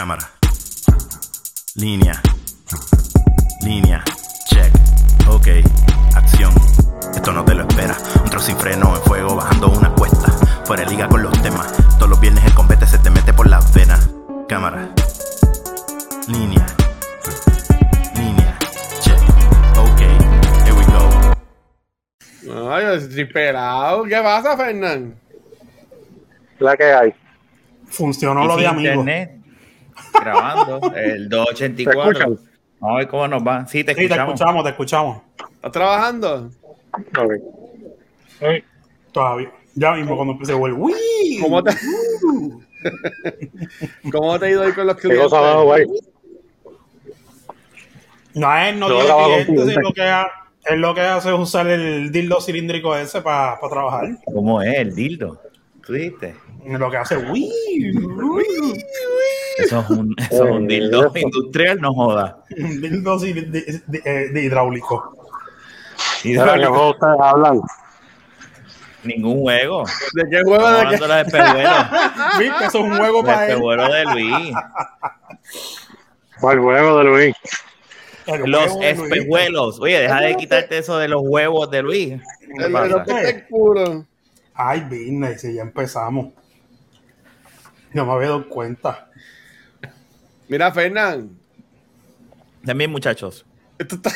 Cámara. Línea. Línea. Check. Ok. Acción. Esto no te lo espera. Un trozo sin freno en fuego bajando una cuesta. Fuera de liga con los temas. Todos los viernes el combate se te mete por las venas. Cámara. Línea. Línea. Check. Ok. Here we go. Ay, estoy pelado. ¿Qué pasa, Fernán? La que hay. Funcionó lo de amigos. Grabando el ¿Te 284. escuchan? Vamos a ver cómo nos va. Sí, te Sí, te escuchamos. escuchamos, te escuchamos. ¿Estás trabajando? Todavía. Ya mismo cuando empecé el ¡Uy! ¿Cómo te, ¿Cómo te ha ido hoy con los ¿Qué clientes? No, él no Yo tiene clientes, clientes. lo, que ha- él lo que hace es usar el dildo cilíndrico ese para trabajar. ¿Cómo es el dildo? ¿Tú dijiste? Lo que hace, ¡Uy! Eso es un, eso es un Eh, dildo industrial, no joda. Un dildo cilí- de, de- eh, de hidráulico. Y Mira, ¿qué juego ustedes hablan? ningún juego. ¿De qué juego? Estamos ¿De qué? de los espejuelos. ¿Viste? Eso es un juego Los para él. espejuelos de Luis. ¿Cuál juego de Luis? El Los de Luis. espejuelos. Oye, deja de quitarte eso de los huevos de Luis. ¿Qué El pasa? Ay, business, y ya empezamos. No me había dado cuenta. Mira, Fernán. También, muchachos. Esto está...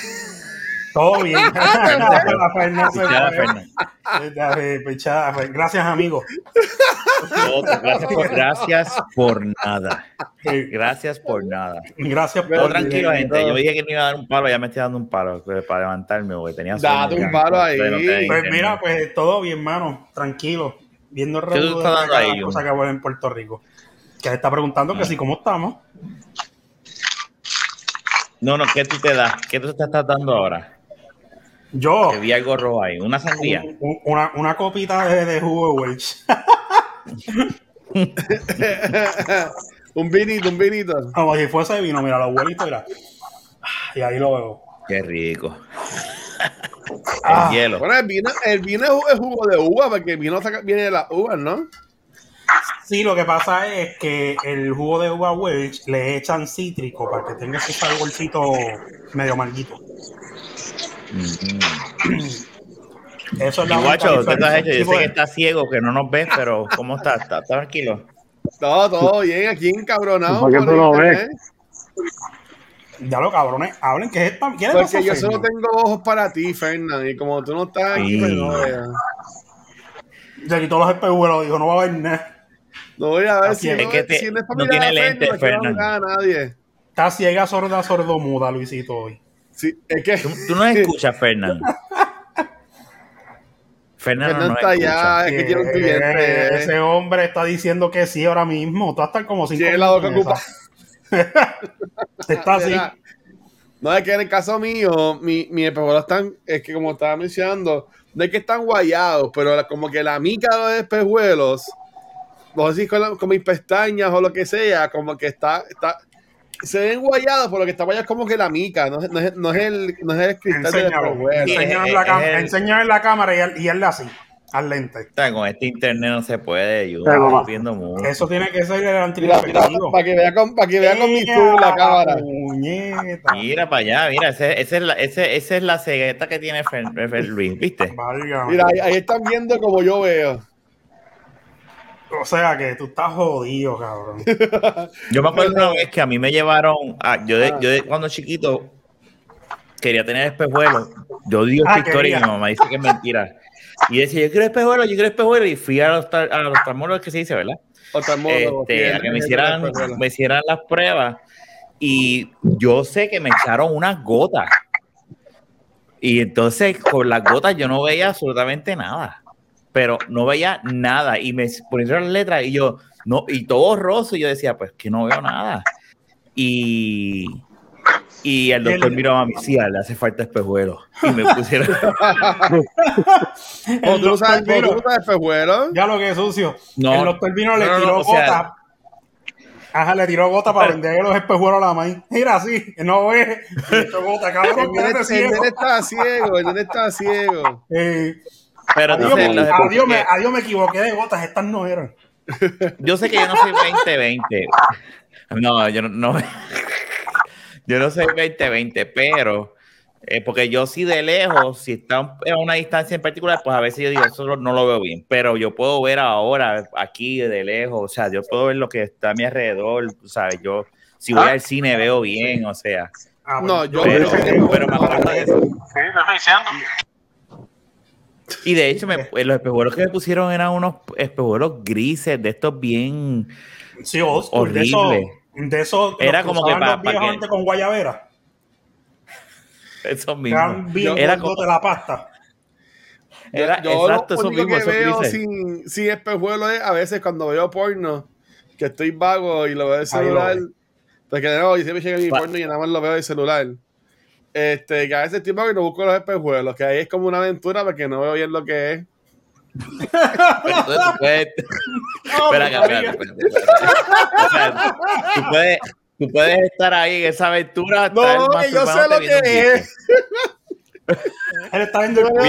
Todo bien. Gracias, amigo. Otro, Gracias por, gracias por nada. Gracias por nada. Gracias tranquilo, bien, gente. Yo dije que me iba a dar un palo, ya me estoy dando un palo para levantarme, porque tenía Date un palo ahí. Pues mira, pues todo bien, mano. Tranquilo. Viendo el ¿Qué tú revuelo estás de dando cada ahí, cosa Jun? que huele en Puerto Rico. Que está preguntando Ah. que si cómo estamos. No, no, ¿qué tú te das? ¿Qué tú te estás dando ahora? Yo, Que vi algo rojo ahí. Una sandía. un- un- una, una copita de, de jugo de Welch. un vinito, un vinito. Como si fuese vino, mira, lo abuelitos, mira. Y ahí lo veo. Qué rico. Ah. El hielo. Bueno, el vino, el vino es ju- es jugo de uva, porque el vino saca- viene de las uvas, ¿no? Sí, lo que pasa es que el jugo de uva Welch le echan cítrico para que tenga ese saborcito medio amarguito. Mm. Eso es la guacho, ¿qué te has hecho? Yo sé pues, que estás ciego, que no nos ves, pero ¿cómo estás? ¿Estás estás tranquilo? Todo, todo bien, aquí encabronado. ¿Por qué tú no ves? Ya lo cabrones, hablen que es esta. ¿Quién le pasa Porque yo solo Fernan? tengo ojos para ti, Fernán, y como tú no estás aquí, Sí. pues no veo. Se quitó los espejuelos, dijo, no va a haber nada. No voy a ver Así si, es no, que te- si no es no tiene Fernán, que no nadie. Está ciega, sorda, sordomuda, Luisito, hoy. Sí, es que Tú, tú no escuchas, Fernán. Fernán Fernán no está allá, es que tiene un Eh, cliente. Ese hombre está diciendo que sí ahora mismo. Tú estás como cinco Tiene la boca esa. Está así. No, es que en el caso mío, mi, mi espejuelos están, es que como estaba mencionando, no es que están guayados, pero la- como que la mica de los espejuelos, no sé si con, la- con mis pestañas o lo que sea, como que está, está se ven guayados, por lo que está guayado es como que la mica, no, es- no, es, no es el, no es el cristal del Enséñalo. espejuelo. Sí, Enséñalo en la el- en la cámara y, y hazle así, al lente. O sea, con este internet no se puede. Yo estoy viendo mucho. Eso tiene que ser el antiinfectivo. para que vea con, para que vea con mi zoom la cámara. Puñeta. Mira para allá, mira, ese- ese es la, ese- esa es la cegueta que tiene Fer- Fer- Luis, ¿viste? Válgame. Mira, ahí, ahí están viendo como yo veo. O sea que tú estás jodido, cabrón. Yo me acuerdo una vez que a mí me llevaron, a- yo, de, Ah. yo de- cuando chiquito quería tener espejuelos. Yo digo Ah, esta historia y mi mamá dice que es mentira. Y decía, yo quiero espejuelos, yo quiero espejuelos. Y fui a los, a los que se dice, ¿verdad? Oftalmólogo, Este, a que me hicieran, me hicieran las pruebas. Y yo sé que me echaron unas gotas. Y entonces con las gotas yo no veía absolutamente nada. Pero no veía nada. Y me pusieron las letras y yo, no, y todo borroso. Y yo decía, pues que no veo nada. Y, y el doctor El- miró a mí, sí, le hace falta espejuelos. Y me pusieron. ¿O tú espejuelo? Ya lo que es sucio. No. el doctor vino le No, tiró no, o sea- gota. Ajá, le tiró gota para vender los espejuelos a la maíz. Mira, así, no ve. Gota, El cabrón. el ciego. nene está ciego, el nene está ciego. Eh, Pero adiós, me, adiós, me equivoqué de gotas, estas no eran. yo sé que yo no soy 2020. No, yo no, no- yo no soy 20-20, pero eh, porque yo sí de lejos, si está a una distancia en particular, pues a veces yo digo, eso no lo veo bien, pero yo puedo ver ahora aquí de lejos, o sea, yo puedo ver lo que está a mi alrededor, sabes, yo si voy Ah. al cine veo bien, o sea, Ah, No, yo- pero, pero- pero me acuerdo de eso. Sí, te estoy diciendo. Y de hecho, me- los espejuelos que me pusieron eran unos espejuelos grises, de estos bien... Sí, school, de eso, eso Era los como que pa- los pa viejos que- antes con guayabera. Esos Eran mismos. bien Era como- de la pasta. Era, Yo exacto, lo único mismos, que esos veo sin, sin espejuelo es a veces cuando veo porno, que estoy vago y lo veo en el Ahí lo celular. Porque de nuevo, yo siempre llego a mi Pa- porno y nada más lo veo en el celular. Este, que a veces estoy vago y no busco los espejuelos, que ahí es como una aventura porque no veo bien lo que es. Pero entonces tú puedes- Espera. O sea, tú puedes, tú puedes estar ahí en esa aventura. No, que yo sé lo que es. Él está viendo el culo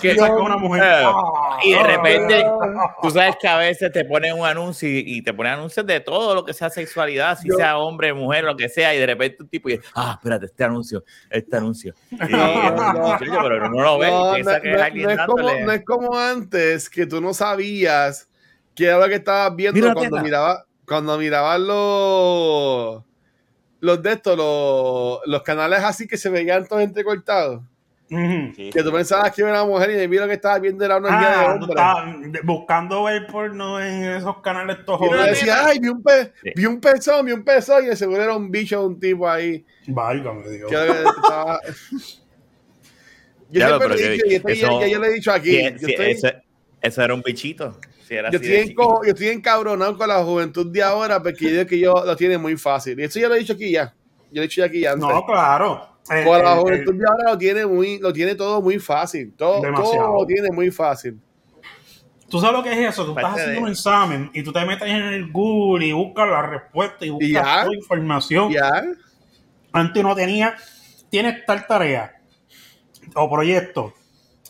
que saca una mujer. Eh, Ah, Y de repente, tú sabes que a veces te ponen un anuncio y, y te ponen anuncios de todo lo que sea sexualidad, si Yo- sea hombre, mujer, lo que sea, y de repente un tipo dice, ah, espérate, este anuncio, este anuncio. Y, No, pero no lo ves, No, piensa no, que es no, alguien no es como, no es como antes que tú no sabías qué era lo que estabas viendo Mira cuando teta. miraba, cuando mirabas los los de estos, los, los canales así que se veían todos entrecortados. Sí, Que tú pensabas que era una mujer y de mí lo que estabas viendo era una guía de Ah, hombre. de- buscando ver porno en esos canales todos Y uno jodidos. decía, ay, vi un, pe Sí. vi un pezón, vi un pezón, y de seguro era un bicho, un tipo ahí. Válgame Dios. Que lo estaba- Yo Ya lo, siempre le he que y esto eso- ya yo le he dicho aquí. Sí, yo sí, estoy- ese, ese era un bichito. Era Yo así estoy, de chiquito. yo estoy encabronado con la juventud de ahora porque yo digo que yo lo tiene muy fácil. Y eso ya lo he dicho aquí ya. Yo lo he dicho ya aquí ya antes. No, claro. El- con la el- juventud de ahora lo tiene, muy, lo tiene todo muy fácil. Todo, todo lo tiene muy fácil. Tú sabes lo que es eso. Tú estás haciendo de- un examen y tú te metes en el Google y buscas la respuesta y buscas ya. toda información. Ya. Antes no tenía, tienes tal tarea o proyecto.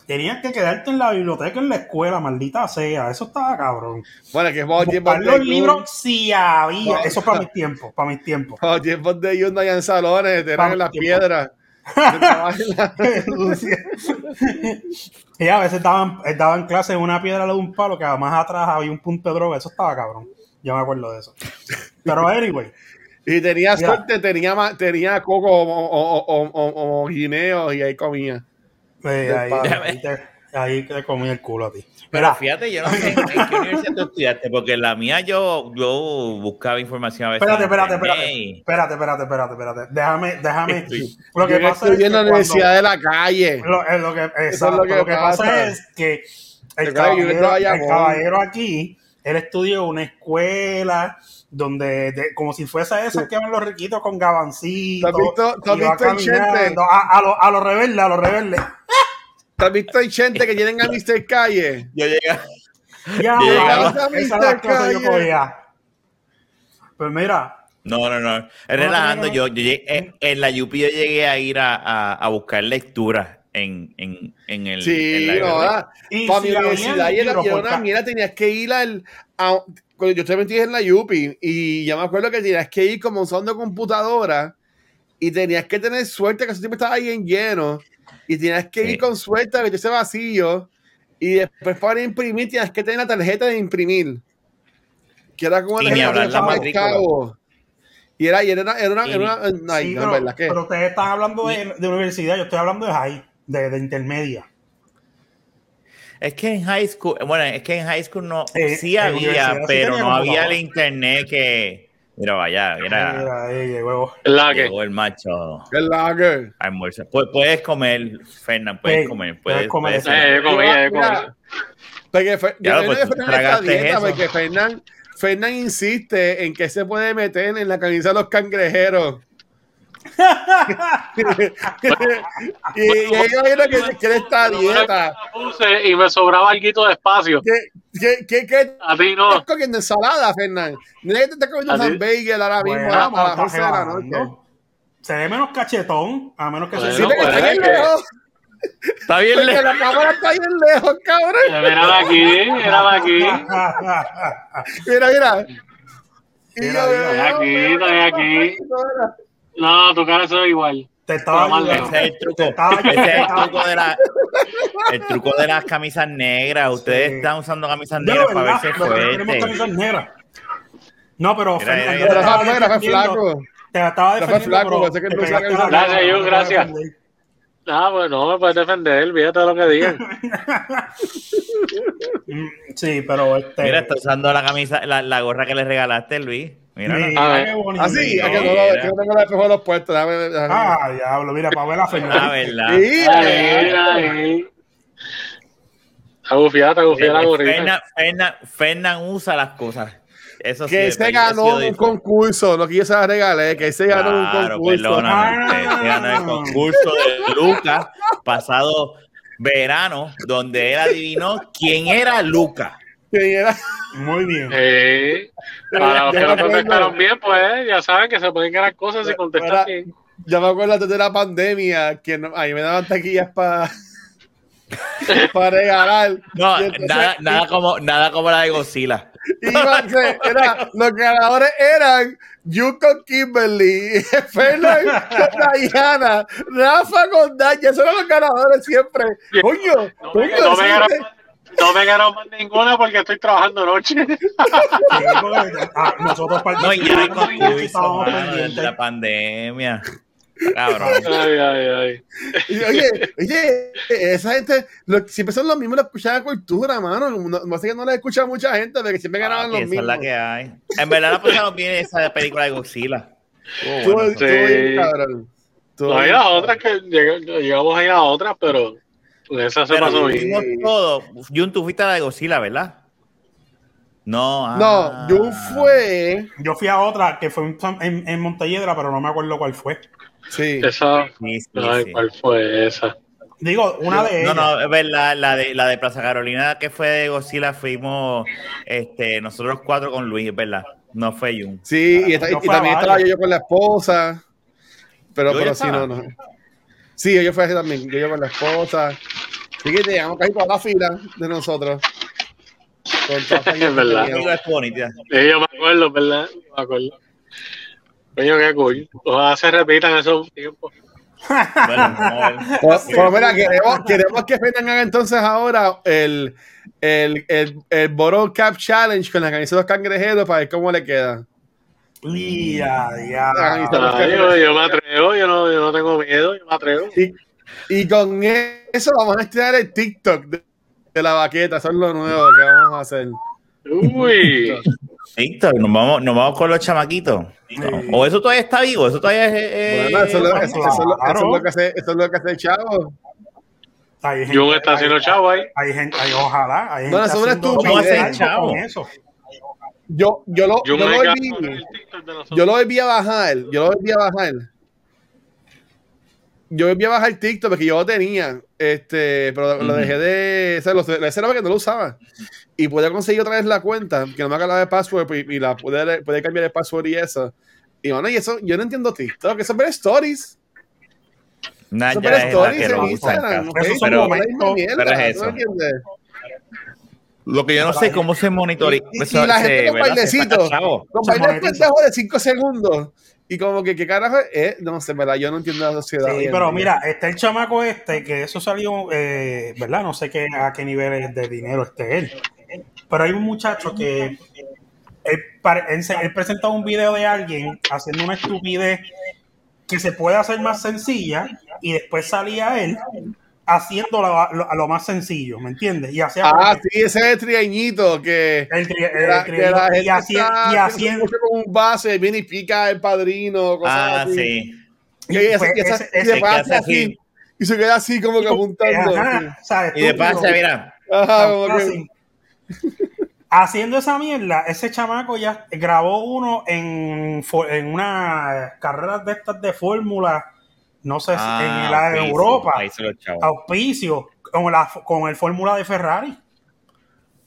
Tenías que quedarte en la biblioteca en la escuela, maldita sea. Eso estaba cabrón. Bueno, que vos tiempos los libros si había. No. Eso para mis tiempos, para mis tiempos. Los tiempos de Jun no en salones, te eran en las Tiempo. piedras. Y a veces daban, daban clase en una piedra de un palo que además atrás había un punto de droga. Eso estaba cabrón. Yo me acuerdo de eso. Pero anyway, y tenía suerte, tenía, tenía coco o, o, o, o- o guineos y ahí comía. Eh, ahí, te, ahí te comí el culo a ti. Pero Mira, fíjate, yo no sé en, qué universidad tú estudiaste, porque en la mía yo, yo buscaba información a veces. espérate, espérate, espérate, espérate, espérate, espérate, espérate. Déjame, déjame. Estoy- Lo que Yo pasa es estudié que en la cuando- Universidad de la Calle. Lo, es lo que, exacto, lo que lo que pasa. pasa. es que el caballero, el caballero aquí, él estudió una escuela donde, de- como si fuese esas que van los riquitos con gabancitos. ¿Tú has visto- tú has visto A, a los a los rebeldes, a los rebeldes. ¿Tú has visto hay gente que tienen a Mr. Calle? Yo llegué, Ya, Llegaba esa es Mr. Calle. Pues mira, No, no, no. Relajando, no, no. yo, yo llegué- en, en la UP yo llegué a ir a, a, a buscar lectura en, en, en el. Sí, en la ah, y para si mi universidad y era, una mierda, tenías que ir al. a- cuando yo estoy metido en la UPI y ya me acuerdo que tenías que ir como usando computadora y tenías que tener suerte que ese tiempo estaba ahí en lleno y tenías que Sí. ir con suerte a meterse vacío y después para imprimir tenías que tener la tarjeta de imprimir que era como tarjeta que la cabo. y era y era una, era una, Y- era una- Sí, no, pero, ¿verdad que? pero ustedes están hablando de, de universidad, yo estoy hablando de high, de, de intermedia. Es que en high school, bueno, es que en high school no, Eh, sí había, pero no había el internet que. Mira, vaya, mira, Mira, ahí llegó. La que. llegó el macho El lager. a almorzar. Pu- Puedes comer, Fernán, puedes Sí, comer, puedes puedes, comer. puedes- Eh, yo creo pues, que porque Fernán, Fernán insiste en que se puede meter en la camisa de los cangrejeros. Y, y ellos vieron que, que él está a dieta. Puse y me sobraba algo de espacio. ¿Qué, qué, qué, qué A ti estás comiendo ensalada, Fernán? No es que te estás comiendo un hamburger ahora mismo Bueno, a, a las 11 de la está noche. rebajando. Se ve menos cachetón, a menos que Bueno, se pues, está bien lejos. Está bien, Porque le- la cámara está bien lejos, cabrón. Mira de aquí, mira de aquí. Mira, mira. Mira, yo, mira. "Ah, Estoy aquí, estoy aquí. Ahora". No, tu cara se ve igual. Te estaba ayudando. Ese es el truco. Ese es el truco de la, el truco de las camisas negras. Ustedes Sí. están usando camisas negras para verdad, verse fuerte. camisas negras. No, pero Mira, Pero estaba flaco. Te estaba defendiendo, flaco, pero pensé que te no usaba pegaste camisas la Gracias, no te gracias. Ah, pues no me puedes defender, olvídate de lo que digan. Mm, Sí, pero este. Mira, está usando la camisa, la, la gorra que le regalaste, Luis. Mira. Mira, A ver. qué bonito. Ah, sí, es que no, Mira. es que no tengo la espejuelos puestos. Déjame, déjame. Ah, diablo, mira, para ver a Ah, Fernando. verdad. Sí, ahí. Está gufiada, está gufiada la gorrita. Fernan, Fernan, Fernan usa las cosas. Eso sí, que es se eso ganó sí lo un concurso, no que yo se la regalé, que se ganó un Claro, concurso. perdóname. Ah. Se ganó el concurso de Lucas pasado verano, donde él adivinó quién era Lucas. Que era- Muy bien. Sí. Para los que Ya no contestaron bien, pues ya saben que se pueden ganar cosas si contestan bien. Ya me acuerdo antes de la pandemia que no- ahí me daban taquillas para para regalar. No, entonces- nada, nada, como, nada como la de Godzilla. Iba a ser- era- los ganadores eran Yu con Kimberly, Fernan con Diana, Rafa con Daya, esos eran los ganadores siempre. Coño, No coño, no no me ganaron más ninguna porque estoy trabajando noche. Sí, ah, nosotros No, ya estábamos pendientes. la pandemia. Cabrón. Ay, ay, ay. Y, Oye, oye, esa gente lo- siempre son los mismos los escuchan la cultura, mano. No, no sé que no les escucha mucha gente, porque siempre ganaban Papi, los esa es mismos. la que hay. En verdad la pasaron bien esa película de Godzilla. Estuvo- bueno. estuvo bien, Sí. cabrón. Estuvo No hay las otras que lleg- llegamos a ir a otras, pero esa se Pero pasó bien. todo. Jun, tú fuiste a la de Godzilla, ¿verdad? No, ah. No, yo fue. Yo fui a otra que fue en, en, en Montelledra, pero no me acuerdo cuál fue. Sí. Esa, Sí, sí, ay, sí. ¿cuál fue esa? Digo, una de No, ellas. no, es verdad, la de, la de Plaza Carolina que fue de Godzilla fuimos este, nosotros cuatro con Luis, es verdad. No fue Jun. Sí, y, también estaba yo, con la esposa. Pero, ¿Yo pero sí, no, no. Sí, yo fui así también. Yo, yo con la esposa. Así que llegamos casi toda la fila de nosotros. Es verdad. Yo me acuerdo, ¿verdad? Me acuerdo. Coño, qué cool. Ojalá se repitan esos tiempos. Bueno. Pues, pues mira, queremos, queremos que Fernan haga entonces ahora el, el, el, el Bottle Cap Challenge con la camisa de los cangrejeros para ver cómo le queda. Ya, ya. Yo, yo me atrevo, yo no, yo no tengo miedo, yo me atrevo. Y, y con eso vamos a estrenar el TikTok de, de la baqueta. Eso es lo nuevo que vamos a hacer. Uy, Víctor, nos vamos, nos vamos con los chamaquitos. O eso todavía está vivo, eso todavía es. eh, Bueno, eso, es lo- eso- eso es lo- eso es claro. lo que hace, eso es lo que hace el chavo. Hay gente- Jun está haciendo hay- chavo ahí. Hay gente, hay, ojalá. Hay Bueno, gente eso es una haciendo ¿Cómo hace chavo? con eso. Yo, yo lo, yo Jun lo volví, TikTok yo lo volví a bajar. Yo lo volví a bajar. Yo volví a bajar TikTok porque yo lo tenía. Este, pero lo dejé de. O sea, lo, lo hice porque no lo usaba. Y pude conseguir otra vez la cuenta, que no me acordaba de password y, y la pude, pude cambiar el password y eso. Y bueno, y eso, yo no entiendo TikTok, eso es ver stories. Nah, Eso es ya ver es la stories en Instagram. Lo que yo no sé es cómo se monitoriza. Y- y la gente con bailecitos. Con de 5 segundos. Y como que, ¿qué carajo es? No sé, ¿verdad? Yo no entiendo la sociedad. Sí, pero mira, está el chamaco este, que eso salió, eh, ¿verdad? No sé qué, a qué nivel de dinero esté él. Pero hay un muchacho que él, él él presenta un video de alguien haciendo una estupidez que se puede hacer más sencilla y después salía él haciendo lo, lo- lo más sencillo, ¿me entiendes? Y hacía como Ah, sí, ese es el triañito que. el tri- el que la- tri- que la y haciendo con un base, viene y pica el padrino, cosas Ah, así. sí. Y, Pues y ese- y pasa así. así. Y se queda así como que apuntando. Ajá, ¿sabes? Y de pasa, mira, Ajá, Tan como que. fácil. Haciendo esa mierda, ese chamaco ya grabó uno en, en una carrera de estas de fórmula, no sé si ah, en, la, en auspicio, Europa, auspicio, con, la, con el fórmula de Ferrari.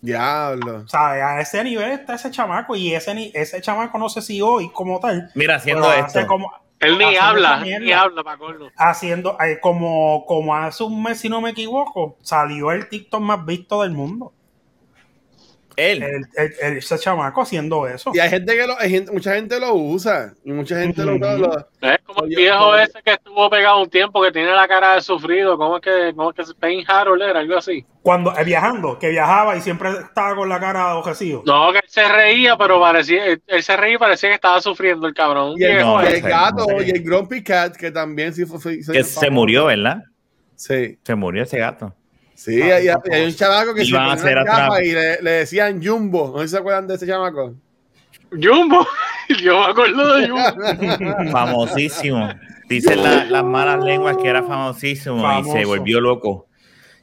Diablo. O sea, a ese nivel está ese chamaco y ese, ni- ese chamaco no sé si hoy como tal, Mira, haciendo esto. como, Él ni habla, mierda. ni habla para colmo. haciendo, eh, como, como hace un mes, si no me equivoco, salió el TikTok más visto del mundo. Él. el, el- el- ese chamaco haciendo eso. Y hay gente que lo, hay gente, mucha gente lo usa. Y mucha gente lo usa. lo- Es como el viejo ese que estuvo pegado un tiempo, que tiene la cara de sufrido. ¿Cómo es que, cómo es que Pain Harold era? Algo así. Cuando eh, viajando, que viajaba y siempre estaba con la cara ojecido. No, que él se reía, pero parecía, él, él se reía y parecía que estaba sufriendo el cabrón. Y el, Viejo, No, y el sé, gato no sé. y el Grumpy Cat, que también sí fue. fue- Que se murió, ¿verdad? Sí. Se murió ese gato. Sí, Ah, hay un chamaco que se a ponía hacer capa y le, le decían Jumbo. No sé si se acuerdan de ese chamaco. Jumbo. Yo me acuerdo de Jumbo. Famosísimo. Dicen la- las malas lenguas que era famosísimo y se volvió loco.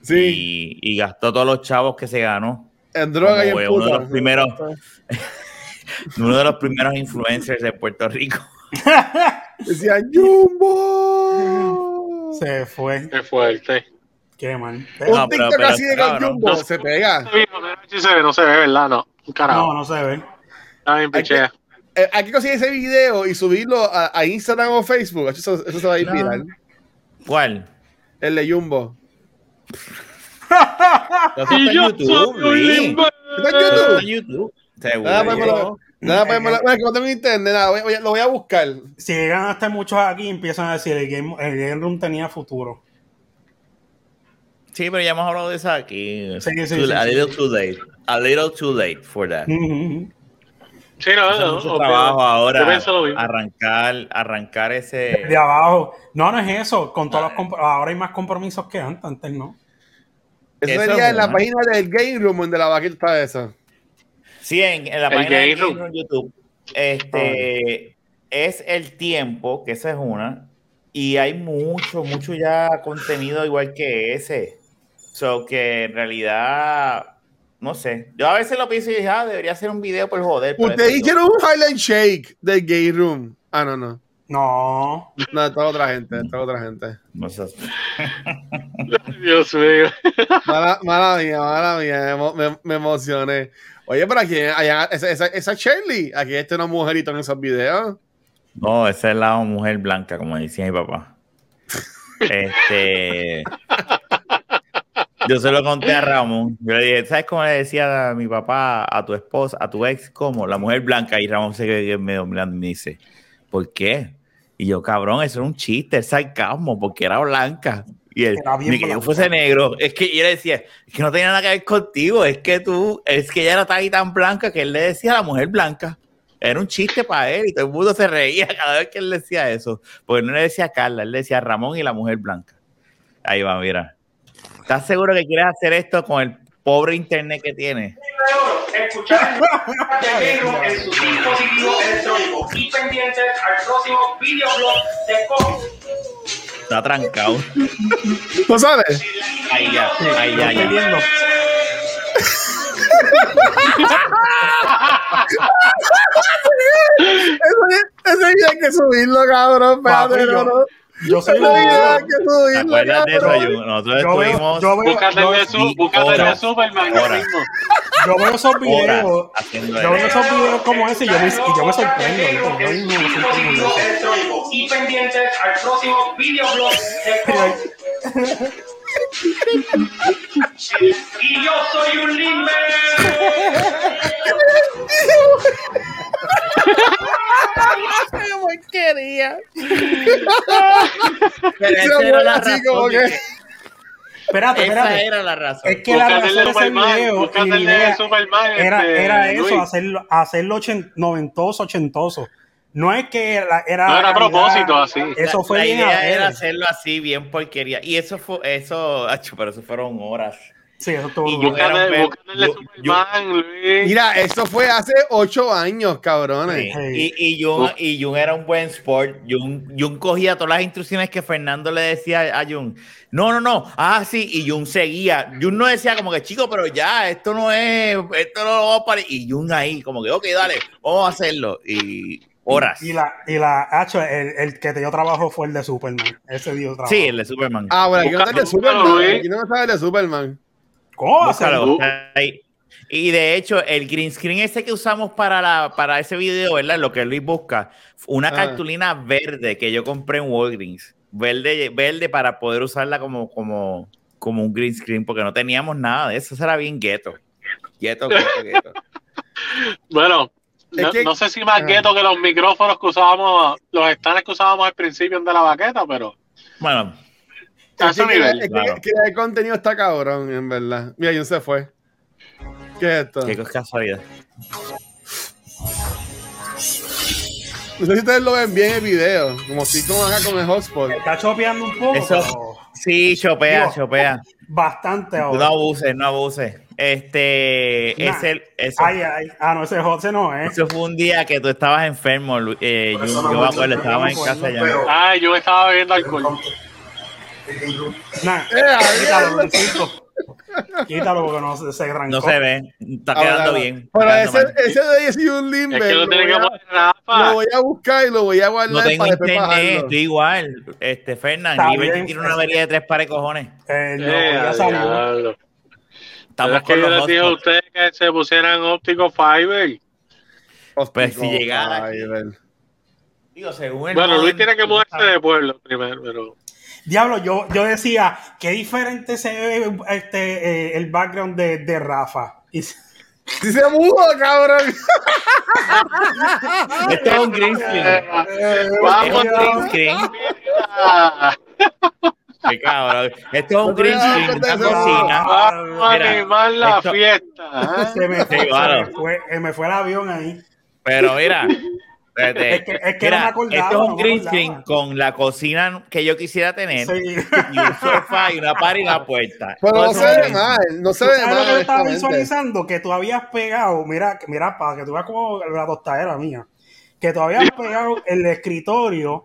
sí, Y, y gastó todos los chavos que se ganó. en droga y en Como uno de puta. los primeros- Uno de los primeros influencers de Puerto Rico. Decían Jumbo. Se fue. Qué fuerte. Qué mal. Un TikTok pero así de cabrón. Jumbo se pega. No se ve, no se ve, ¿verdad? No. Carajo. No, no se ve. Está bien, pichea. Eh, hay que conseguir ese video y subirlo a, a Instagram o Facebook. Eso, eso se va a ir viral. ¿Cuál? El de Jumbo. Eso está en Y yo YouTube, soy un Luis. limbo. ¿Está en Eso YouTube? YouTube. Seguro. Nada, pues, nada, pues, bueno, que no tengo internet, nada, voy- voy- lo voy a buscar. Si llegan a estar muchos aquí, empiezan a decir el Game, el game Room tenía futuro. Sí, pero ya hemos hablado de eso aquí. Sí, sí, Too- sí, a sí. little too late. A little too late for that. Sí, no, no. mucho trabajo ahora arrancar, arrancar ese. De abajo. No, no es eso. Con todos los ahora hay más compromisos que antes, antes no. Eso, Eso sería es en la página del Game Room donde la vaquita está esa. Sí, en, en la El página de Game Room. Game Room YouTube. Este es el tiempo, que esa es una. Y hay mucho, mucho ya contenido igual que ese. So que en realidad, no sé. Yo a veces lo pienso y dije, ah, debería hacer un video por joder. Ustedes hicieron un highlight shake del Game Room. Ah, no, no. No. No, esta es otra gente, esta es otra gente. no, sé. Dios mío. Mala, mala mía, mala mía, me, emo- me- me emocioné. Oye, pero aquí, allá, esa, esa, esa Shirley, aquí está una mujerita en esos videos. No, esa es la mujer blanca, como decía mi papá. Este. Yo se lo conté a Ramón. Yo le dije, ¿sabes cómo le decía a mi papá, a tu esposa, a tu ex, como la mujer blanca? Y Ramón se quedó medio mirando y me dice, ¿por qué? Y yo, cabrón, eso era un chiste, es sarcasmo, porque era blanca. Y él, ni que yo fuese negro. Es que y él decía, es que no tenía nada que ver contigo, es que tú, es que ella era tan y tan blanca que él le decía a la mujer blanca. Era un chiste para él y todo el mundo se reía cada vez que él decía eso. Porque no le decía a Carla, él le decía a Ramón y la mujer blanca. Ahí va, mira. ¿Estás seguro que quieres hacer esto con el pobre internet que tienes? escuchar el Game en sus dispositivos electrónicos y pendientes al próximo videoblog de COVID. Está trancado. ¿No sabes? Ahí ya, ahí ya, ya. viendo. Ese, ese video hay que subirlo, cabrón. Papi, Espérate, yo- no, no. Yo soy Ese un video hay video. que ¿Te subirlo, acuerdas de eso? Nosotros Yo veo, estuvimos yo veo, Búscate yo, el sí, búscate el de Superman mismo. yo veo esos videos. Yo veo eso. esos videos como ese y yo me, y yo me sorprendo. Y pendientes al próximo videoblog de. Y yo soy un limber. Pero Se esa era la razón como que- que- Espérate, Esa espérate. era la razón. Es que la razón de ese video el Superman. era, este, era eso, Luis. hacerlo, hacerlo ochen- noventoso, ochentoso. No es que era. era No era a propósito así. Eso fue la bien idea era hacerlo así, bien porquería. Y eso fue, eso, pero eso fueron horas. Sí, eso estuvo Y yo- yo- Superman, Luis. Mira, eso fue hace ocho años, cabrones. Sí. Y, y, Jun, y Jun era un buen sport. Jun, Jun cogía todas las instrucciones que Fernando le decía a Jun. No, no, no. Ah, sí. Y Jun seguía. Jun no decía como que, chico, pero ya, esto no es, esto no lo vamos a parar. Y Jun ahí, como que, ok, dale, vamos a hacerlo. Y horas. Y la, y la, hacho, el, el que te dio trabajo fue el de Superman. Ese dio trabajo. Sí, el de Superman. Ah, bueno, aquí no está el de Búscalo, Superman. Aquí no está el de Superman. ¿Cómo Búscalo, ahí. Y de hecho, el green screen ese que usamos para, la, para ese video, ¿verdad? Lo que Luis busca, una Ah. cartulina verde que yo compré en Walgreens. Verde, verde para poder usarla como, como, como un green screen, porque no teníamos nada de eso. Eso era bien gueto. Quieto, quieto, quieto. Bueno, Es no, que- no sé si más Ah. gueto que los micrófonos que usábamos, los stands que usábamos al principio de la baqueta, pero Bueno, a ese nivel. que- claro. que el contenido está cabrón, en verdad. Mira, ¿quién se fue? ¿Qué es esto? qué casualidad. No sé si ustedes lo ven bien en el video, como si como acá con el hotspot. Está chopeando un poco, Eso- pero Sí, chopea, Digo, chopea. bastante No ahora. abuses, no abuses. Este, Nah. es el, eso, Ay, ay. Ah, no, ese José no, ¿eh? eso fue un día que tú estabas enfermo, eh, yo, no yo me me acuerdo, acuerdo, estábamos en no casa ya. Pero- Ay, yo estaba bebiendo alcohol. Nah, Eh, quítalo. Quítalo porque no se, se trancó. No se ve, está Ahora, quedando bien. Pero ese, ese de ahí ha sido un limber. Es que lo tiene voy que a, poner Rafa. lo voy a buscar y lo voy a guardar No tengo para internet, estoy igual. Este, Fernán, bien, tiene una avería de tres pares de cojones. Eh, no, Eh, ya salió. Estamos es que con yo les dije a ustedes que se pusieran óptico fiber. Pues si llegara. Digo, según Bueno, Luis tiene que mudarse de pueblo primero, pero Diablo, yo, yo decía, qué diferente se ve este, eh, el background de, de Rafa. Y, Si se mudó, cabrón. Esto es un green screen. Eh, Vamos, Es un green screen. Ah, Qué cabrón. Esto es un green screen, una cocina. Vamos a Mira, animar la esto- fiesta. ¿eh? se, me fue, Sí, claro. se me fue, me fue el avión ahí. Pero mira. Es que- es que no Mira, me acordaba, esto es un no green screen con la cocina que yo quisiera tener Sí. y un sofá y una pared y la puerta. Pero no eso se ve mal, no se ¿Tú ve ¿Sabes mal. lo que yo estaba visualizando? Que tú habías pegado, mira, mira, para que tú veas como la tostadera mía, que tú habías pegado el escritorio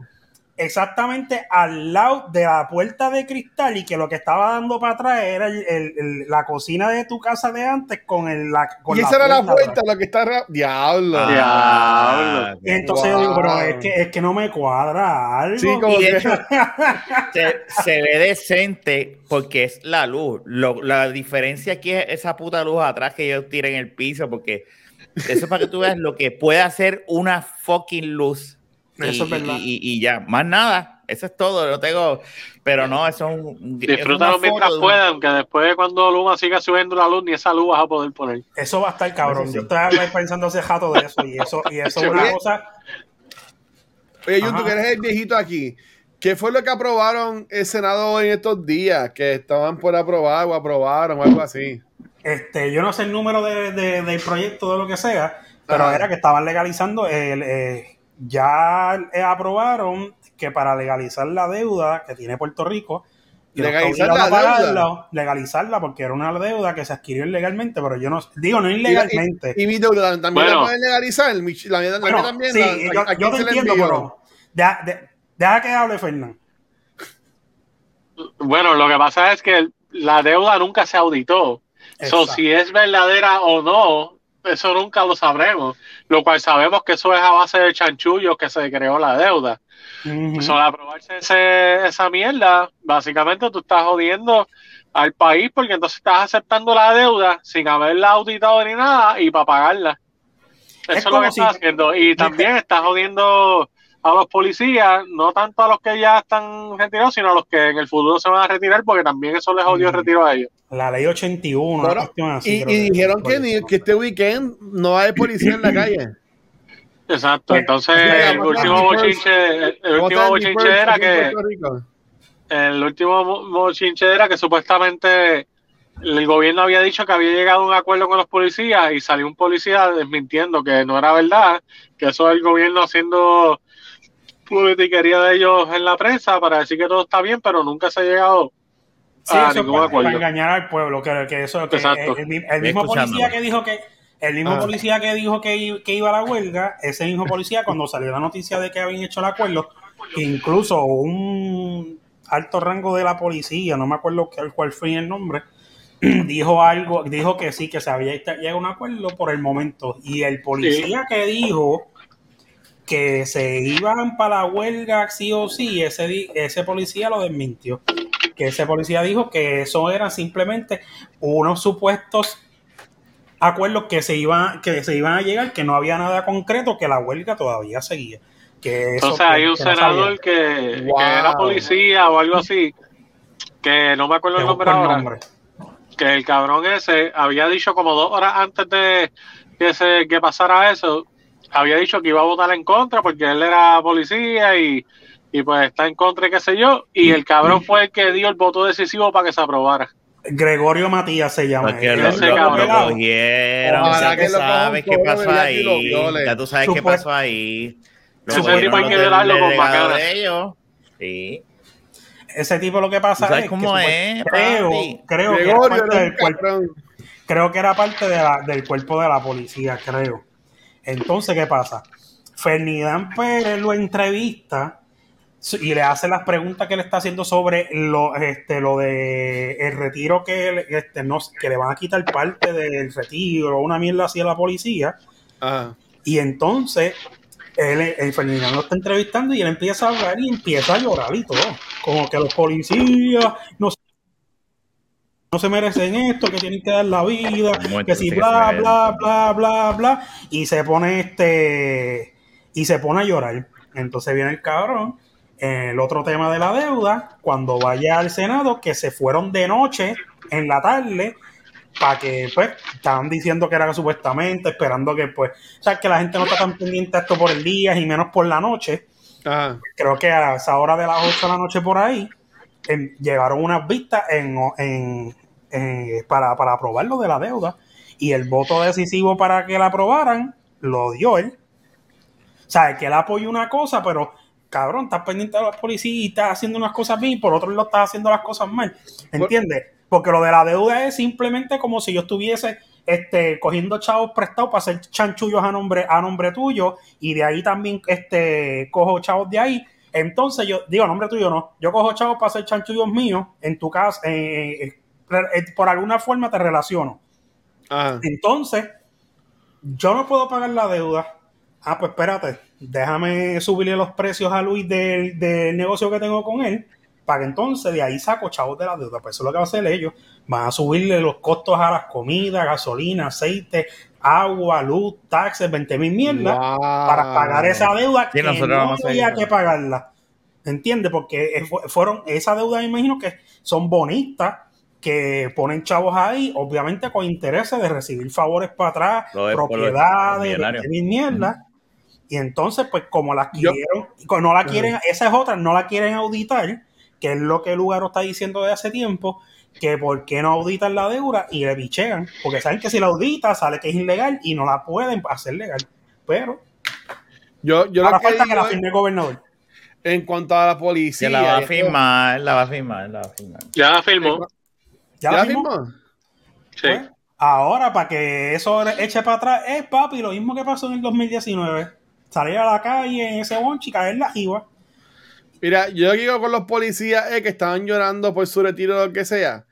exactamente al lado de la puerta de cristal y que lo que estaba dando para atrás era el- el- el- la cocina de tu casa de antes con el la con Y esa era la puerta, atrás. lo que está. ra- Diablo. Ah, Y entonces yo digo, pero es que, es que no me cuadra algo. Sí, como Y de que. hecho, se, se ve decente porque es la luz. Lo- la diferencia aquí es esa puta luz atrás que yo tiré en el piso, porque eso es para que tú veas lo que puede hacer una fucking luz. Y, Eso es verdad. y- y- y ya, más nada. Eso es todo. No tengo, pero no, eso es un. Disfrútalo mientras de puedan, que después cuando Luma siga subiendo la luz, ni esa luz vas a poder poner. Eso va a estar cabrón. Sí. Yo estaba pensando hace rato de eso y eso, y eso es una cosa. Oye, Jun, tú que eres el viejito aquí. ¿Qué fue lo que aprobaron el Senado en estos días? Que estaban por aprobar o aprobaron o algo así. Este, yo no sé el número de, de- del proyecto de lo que sea, pero Ajá. era que estaban legalizando el, eh, ya eh, aprobaron que para legalizar la deuda que tiene Puerto Rico, Legalizar la pagarla, legalizarla porque era una deuda que se adquirió ilegalmente, pero yo no digo no ilegalmente. Y, y mi deuda también Bueno. la pueden legalizar. La mía la mía Bueno, también. sí, la- yo, ¿a- a yo quién te la entiendo, pero deja, de- deja que hable Fernán. Bueno, lo que pasa es que la deuda nunca se auditó. So, si es verdadera o no, eso nunca lo sabremos. Lo cual sabemos que eso es a base de chanchullos que se creó la deuda. Al aprobarse ese- esa mierda, básicamente tú estás jodiendo al país porque entonces estás aceptando la deuda sin haberla auditado ni nada y para pagarla. Eso Es es, lo que si- estás haciendo. Y también estás jodiendo a los policías, no tanto a los que ya están retirados, sino a los que en el futuro se van a retirar porque también eso les jodió el retiro a ellos. La ley 81, una Bueno, cuestión así. Y, dijeron que, ni- que este weekend no va a haber policía en la calle. Exacto. Entonces, el último bochinche, el, el ¿Cómo último bochinche era que el último mo- bochinche era que supuestamente el gobierno había dicho que había llegado a un acuerdo con los policías y salió un policía desmintiendo que no era verdad, que eso es el gobierno haciendo politiquería de ellos en la prensa para decir que todo está bien, pero nunca se ha llegado Sí, a eso para, engañar al pueblo, que, que eso que Exacto. el, mismo policía que dijo que el mismo Ah. policía que dijo que, que iba a la huelga, ese mismo policía cuando salió la noticia de que habían hecho el acuerdo, incluso un alto rango de la policía, no me acuerdo cuál, cuál fue el nombre, dijo algo, dijo que sí, que se había llegado a un acuerdo por el momento. Y el policía que dijo que se iban para la huelga sí o sí, ese, ese policía lo desmintió. Que ese policía dijo que eso eran simplemente unos supuestos acuerdos que se iban, que se iban a llegar, que no había nada concreto, que la huelga todavía seguía. Que eso- Entonces que- hay un que senador que, Wow. que era policía o algo así, que no me acuerdo el nombre el ahora. nombre. que el cabrón ese había dicho como dos horas antes de que se que pasara eso, había dicho que iba a votar en contra porque él era policía y, y pues está en contra qué sé yo, y el cabrón fue el que dio el voto decisivo para que se aprobara. Gregorio Matías se llama. Porque lo, ese lo- lo cogieron, Ojalá ya que tú lo cojan sabes qué pasó ahí. Ya tú sabes qué pasó ahí. Lo Ese cogieron tipo hay que con bacana. ellos. Sí. Ese tipo lo que pasa ¿Tú sabes es cómo que es, creo, creo que era parte del cuerpo, cabrón. creo que era parte de la- del cuerpo de la policía, creo. Entonces, ¿qué pasa? Ferdinand Pérez lo entrevista y le hace las preguntas que le está haciendo sobre lo, este, lo de el retiro que, le- este, no, que le van a quitar parte del retiro, una mierda así a la policía. Ajá. Y entonces, él, el Ferdinand lo está entrevistando y él empieza a hablar y empieza a llorar y todo. Como que los policías no, se- no se merecen esto, que tienen que dar la vida, que si sí, bla, bla, bla, bla, bla. Y se pone este. Y se pone a llorar. Entonces viene el cabrón. El otro tema de la deuda, cuando vaya al Senado, que se fueron de noche en la tarde para que pues estaban diciendo que era supuestamente esperando que pues o sea que la gente no está tan pendiente a esto por el día y menos por la noche. Ajá. creo que a esa hora de las 8 de la noche por ahí em, llegaron unas vistas en, en- en- para, para aprobar lo de la deuda. Y el voto decisivo para que la aprobaran lo dio él. O sea que él apoyó una cosa pero cabrón estás pendiente de los policías y estás haciendo unas cosas bien y por otro lado estás haciendo las cosas mal ¿entiendes? porque lo de la deuda es simplemente como si yo estuviese este, cogiendo chavos prestados para hacer chanchullos a nombre, a nombre tuyo y de ahí también este, cojo chavos de ahí. Entonces yo digo, a nombre tuyo no, yo cojo chavos para hacer chanchullos míos en tu casa, eh, eh, eh, por alguna forma te relaciono. Ajá. Entonces, yo no puedo pagar la deuda. Ah, pues espérate, déjame subirle los precios a Luis del, del negocio que tengo con él, para que entonces de ahí saco chavos de la deuda. Pues eso es lo que van a hacer ellos. Van a subirle los costos a las comidas, gasolina, aceite, agua, luz, taxes, 20 mil mierdas, Wow. para pagar esa deuda que no había que pagarla. ¿Entiendes? Porque eh, fu- fueron, esa deuda me imagino que son bonistas que ponen chavos ahí, obviamente con intereses de recibir favores para atrás, propiedades, millonarios. 20 mil mierdas. Y entonces, pues como la quieren, no la quieren, esa es otra, no la quieren auditar, que es lo que el lugar está diciendo de hace tiempo, que por qué no auditan la deuda y le bichean, porque saben que si la audita sale que es ilegal y no la pueden hacer legal. Pero Yo, yo ahora lo que falta que la firme el gobernador. en cuanto a la Se policía. la va a firmar, la va a firmar, la va a firmar. Ya la firmó. ¿Ya, ¿Ya la firmó? Sí. Pues, ahora, para que eso eche para atrás, es papi, lo mismo que pasó en el 2019. Salir a la calle en ese bonche y caer la jiba. Mira, yo digo con los policías es que estaban llorando por su retiro o lo que sea.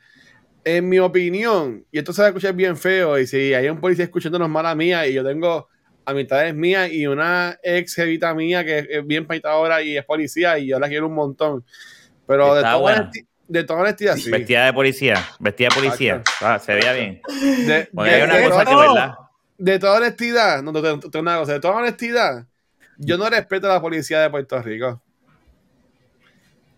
En mi opinión, y esto se va a escuchar bien feo, y si hay un policía escuchándonos mala mía, y yo tengo amistades mías y una ex jevita mía que es bien paitadora y es policía, y yo la quiero un montón. Pero de toda, de honestidad, sí. Vestida de policía, vestida de policía. Ah, se veía bien. De, hay una de- cosa que, no. ¿verdad? de toda honestidad, no, una cosa, de toda honestidad, yo no respeto a la policía de Puerto Rico.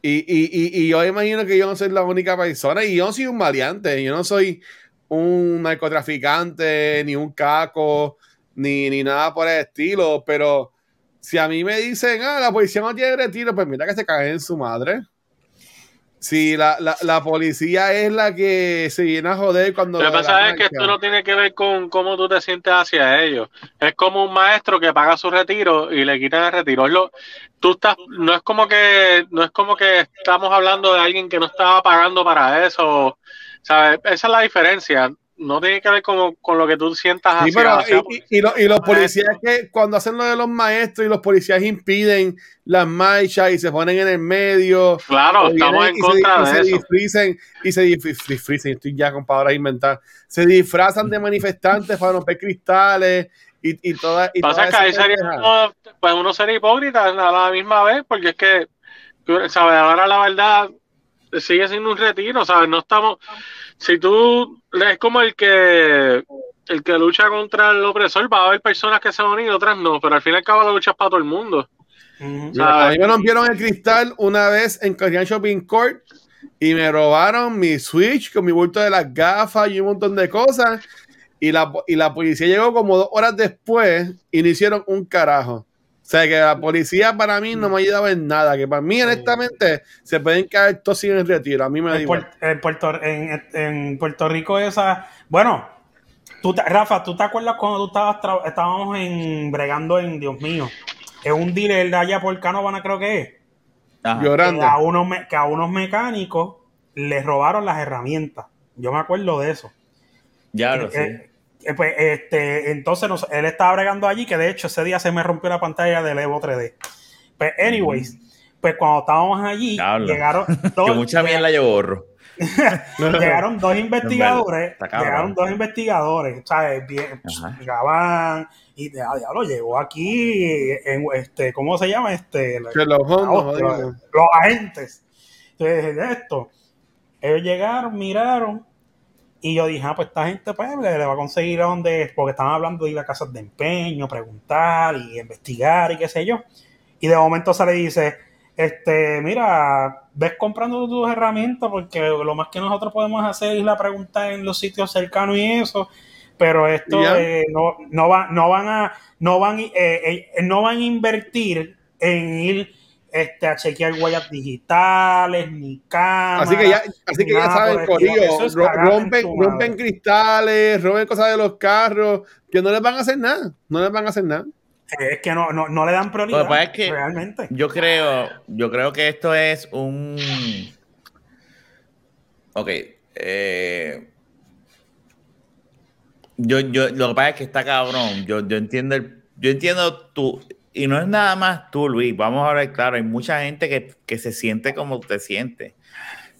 Y, y, y, yo imagino que yo no soy la única persona, y yo no soy un maleante, yo no soy un narcotraficante, ni un caco, ni, ni nada por el estilo, pero si a mí me dicen, ah, la policía no tiene retiro, pues mira que se cae en su madre. Si la, la, la policía es la que se viene a joder cuando... Lo que pasa es que esto no tiene que ver con cómo tú te sientes hacia ellos. Es como un maestro que paga su retiro y le quitan el retiro. Es lo- tú estás, no es como que, no es como que estamos hablando de alguien que no estaba pagando para eso. ¿sabes? Esa es la diferencia. No tiene que ver con, con lo que tú sientas Sí, hacia, pero hacia- y, y- y lo- y los policías que cuando hacen lo de los maestros y los policías impiden las marchas y se ponen en el medio. Claro, estamos en se- contra y de se eso. disfricen y se disfricen, estoy ya con palabras inventadas. Se disfrazan de manifestantes para romper cristales y, y toda y Pasa toda que ahí sería uno, pues uno sería hipócrita a la misma vez, porque es que, ¿sabes? Ahora la verdad sigue siendo un retiro, ¿sabes? No estamos. Si tú es como el que el que lucha contra el opresor, va a haber personas que se van a unir y otras no, pero al fin y al cabo la lucha es para todo el mundo. Mira, a mí me rompieron el cristal una vez en Korean Shopping Court y me robaron mi Switch con mi bulto de las gafas y un montón de cosas. Y la, y la policía llegó como dos horas después y no hicieron un carajo. O sea que la policía para mí no me ha ayudado en nada. Que para mí, honestamente, se pueden caer todos en el retiro. A mí me da En, igual. Puer- en Puerto, en, en Puerto Rico esa... Bueno, tú Rafa, ¿tú te acuerdas cuando tú estabas tra- estábamos en bregando en, Dios mío, en un dealer de allá por Canovana creo que es? Ajá. que Llorando. a unos, me- que a unos mecánicos les robaron las herramientas. Yo me acuerdo de eso. Ya lo Eh, sé. Eh, pues, este, entonces nos- él estaba bregando allí, que de hecho ese día se me rompió la pantalla del Evo 3D. Pues, anyways, pues cuando estábamos allí, llegaron dos, Que mucha mierda yo borro. llegaron dos investigadores, cabrón. llegaron dos investigadores, ¿sabes? Bien, llegaban y ah, diablo, llegó aquí en este, ¿cómo se llama? Este, los hostia, agentes. Entonces, de esto, ellos llegaron, miraron, y yo dije, ah, pues esta gente pues, le, le va a conseguir a donde, porque estaban hablando de ir a casas de empeño, preguntar y investigar y qué sé yo. Y de momento se le dice, este, mira, ves comprando tus herramientas porque lo más que nosotros podemos hacer es la pregunta en los sitios cercanos y eso, pero esto eh, no, no, va- no van a, no van, eh, eh, no van a invertir en ir este, a chequear huellas digitales, ni cámaras. Así que ya, así que ya saben. Corillo, es rompen, tu rompen cristales, roben cosas de los carros, que no les van a hacer nada, no les van a hacer nada. Es que no, no, no le dan prioridad. Lo que pasa es que- realmente. Yo creo, yo creo que esto es un. Ok. eh, Yo, yo, lo que pasa es que está cabrón. Yo, yo entiendo el, yo entiendo tú. Y no es nada más tú, Luis. Vamos a ver, claro, hay mucha gente que, que se siente como te sientes.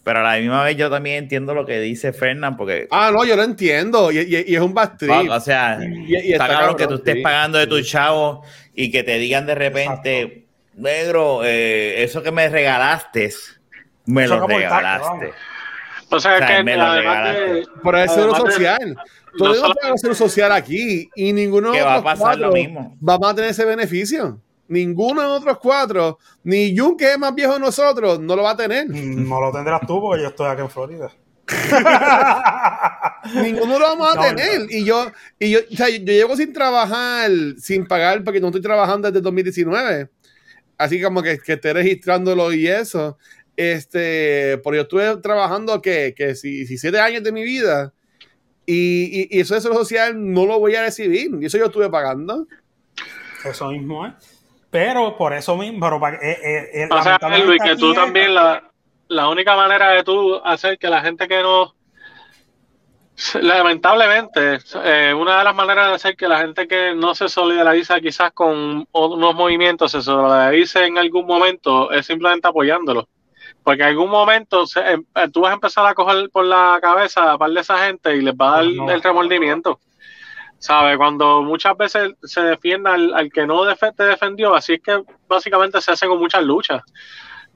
Pero a la misma vez yo también entiendo lo que dice Fernán, porque Ah, no, yo lo entiendo, y, y- y es un fuck, o sea, Y- está, está cabrón que tú estés pagando de tus chavos y que te digan de repente, negro, eh, eso que me regalaste, me Eso lo regalaste. O sea, O sea, que además de, seguro además de- social. no Todos solo- tenemos seguro social aquí y ninguno de va a pasar lo cuatro mismo. vamos a tener ese beneficio. Ninguno de otros cuatro, ni Jun, que es más viejo de nosotros, no lo va a tener. Mm, No lo tendrás tú porque yo estoy aquí en Florida. Ninguno lo vamos a No, tener. Y yo, y yo, o sea, yo llego sin trabajar, sin pagar, porque no estoy trabajando desde 2019. Así como que, que esté registrándolo y eso. Este, porque yo estuve trabajando que, que si, 17 años de mi vida. Y, y, y eso de seguro social no lo voy a recibir. Y eso yo estuve pagando. Eso mismo es. Pero por eso mismo, pero para, eh, eh, eh, O sea, lamentablemente Luis, que tú es- también, la, la única manera de tú hacer que la gente que no. Lamentablemente, eh, una de las maneras de hacer que la gente que no se solidariza quizás con unos movimientos se solidarice en algún momento es simplemente apoyándolo. Porque en algún momento se- em- eh, tú vas a empezar a coger por la cabeza a par de esa gente y les va a dar No. el remordimiento. ¿Sabe? Cuando muchas veces se defiende al, al que no te defendió, así es que básicamente se hace con muchas luchas.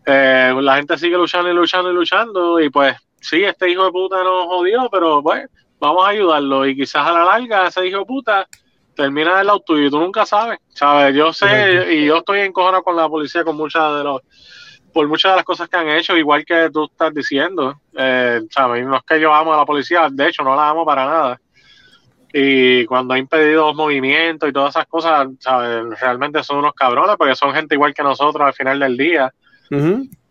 Eh, la gente sigue luchando y luchando y luchando y pues sí, este hijo de puta nos jodió, pero pues vamos a ayudarlo y quizás a la larga ese hijo de puta termina del lado tuyo y tú nunca sabes, ¿sabes? Yo sé y yo estoy encojonado con la policía con muchas de los por muchas de las cosas que han hecho, igual que tú estás diciendo, eh, ¿sabes? No es que yo amo a la policía, de hecho no la amo para nada. Y cuando ha impedido los movimientos y todas esas cosas, ¿sabes? Realmente son unos cabrones porque son gente igual que nosotros al final del día.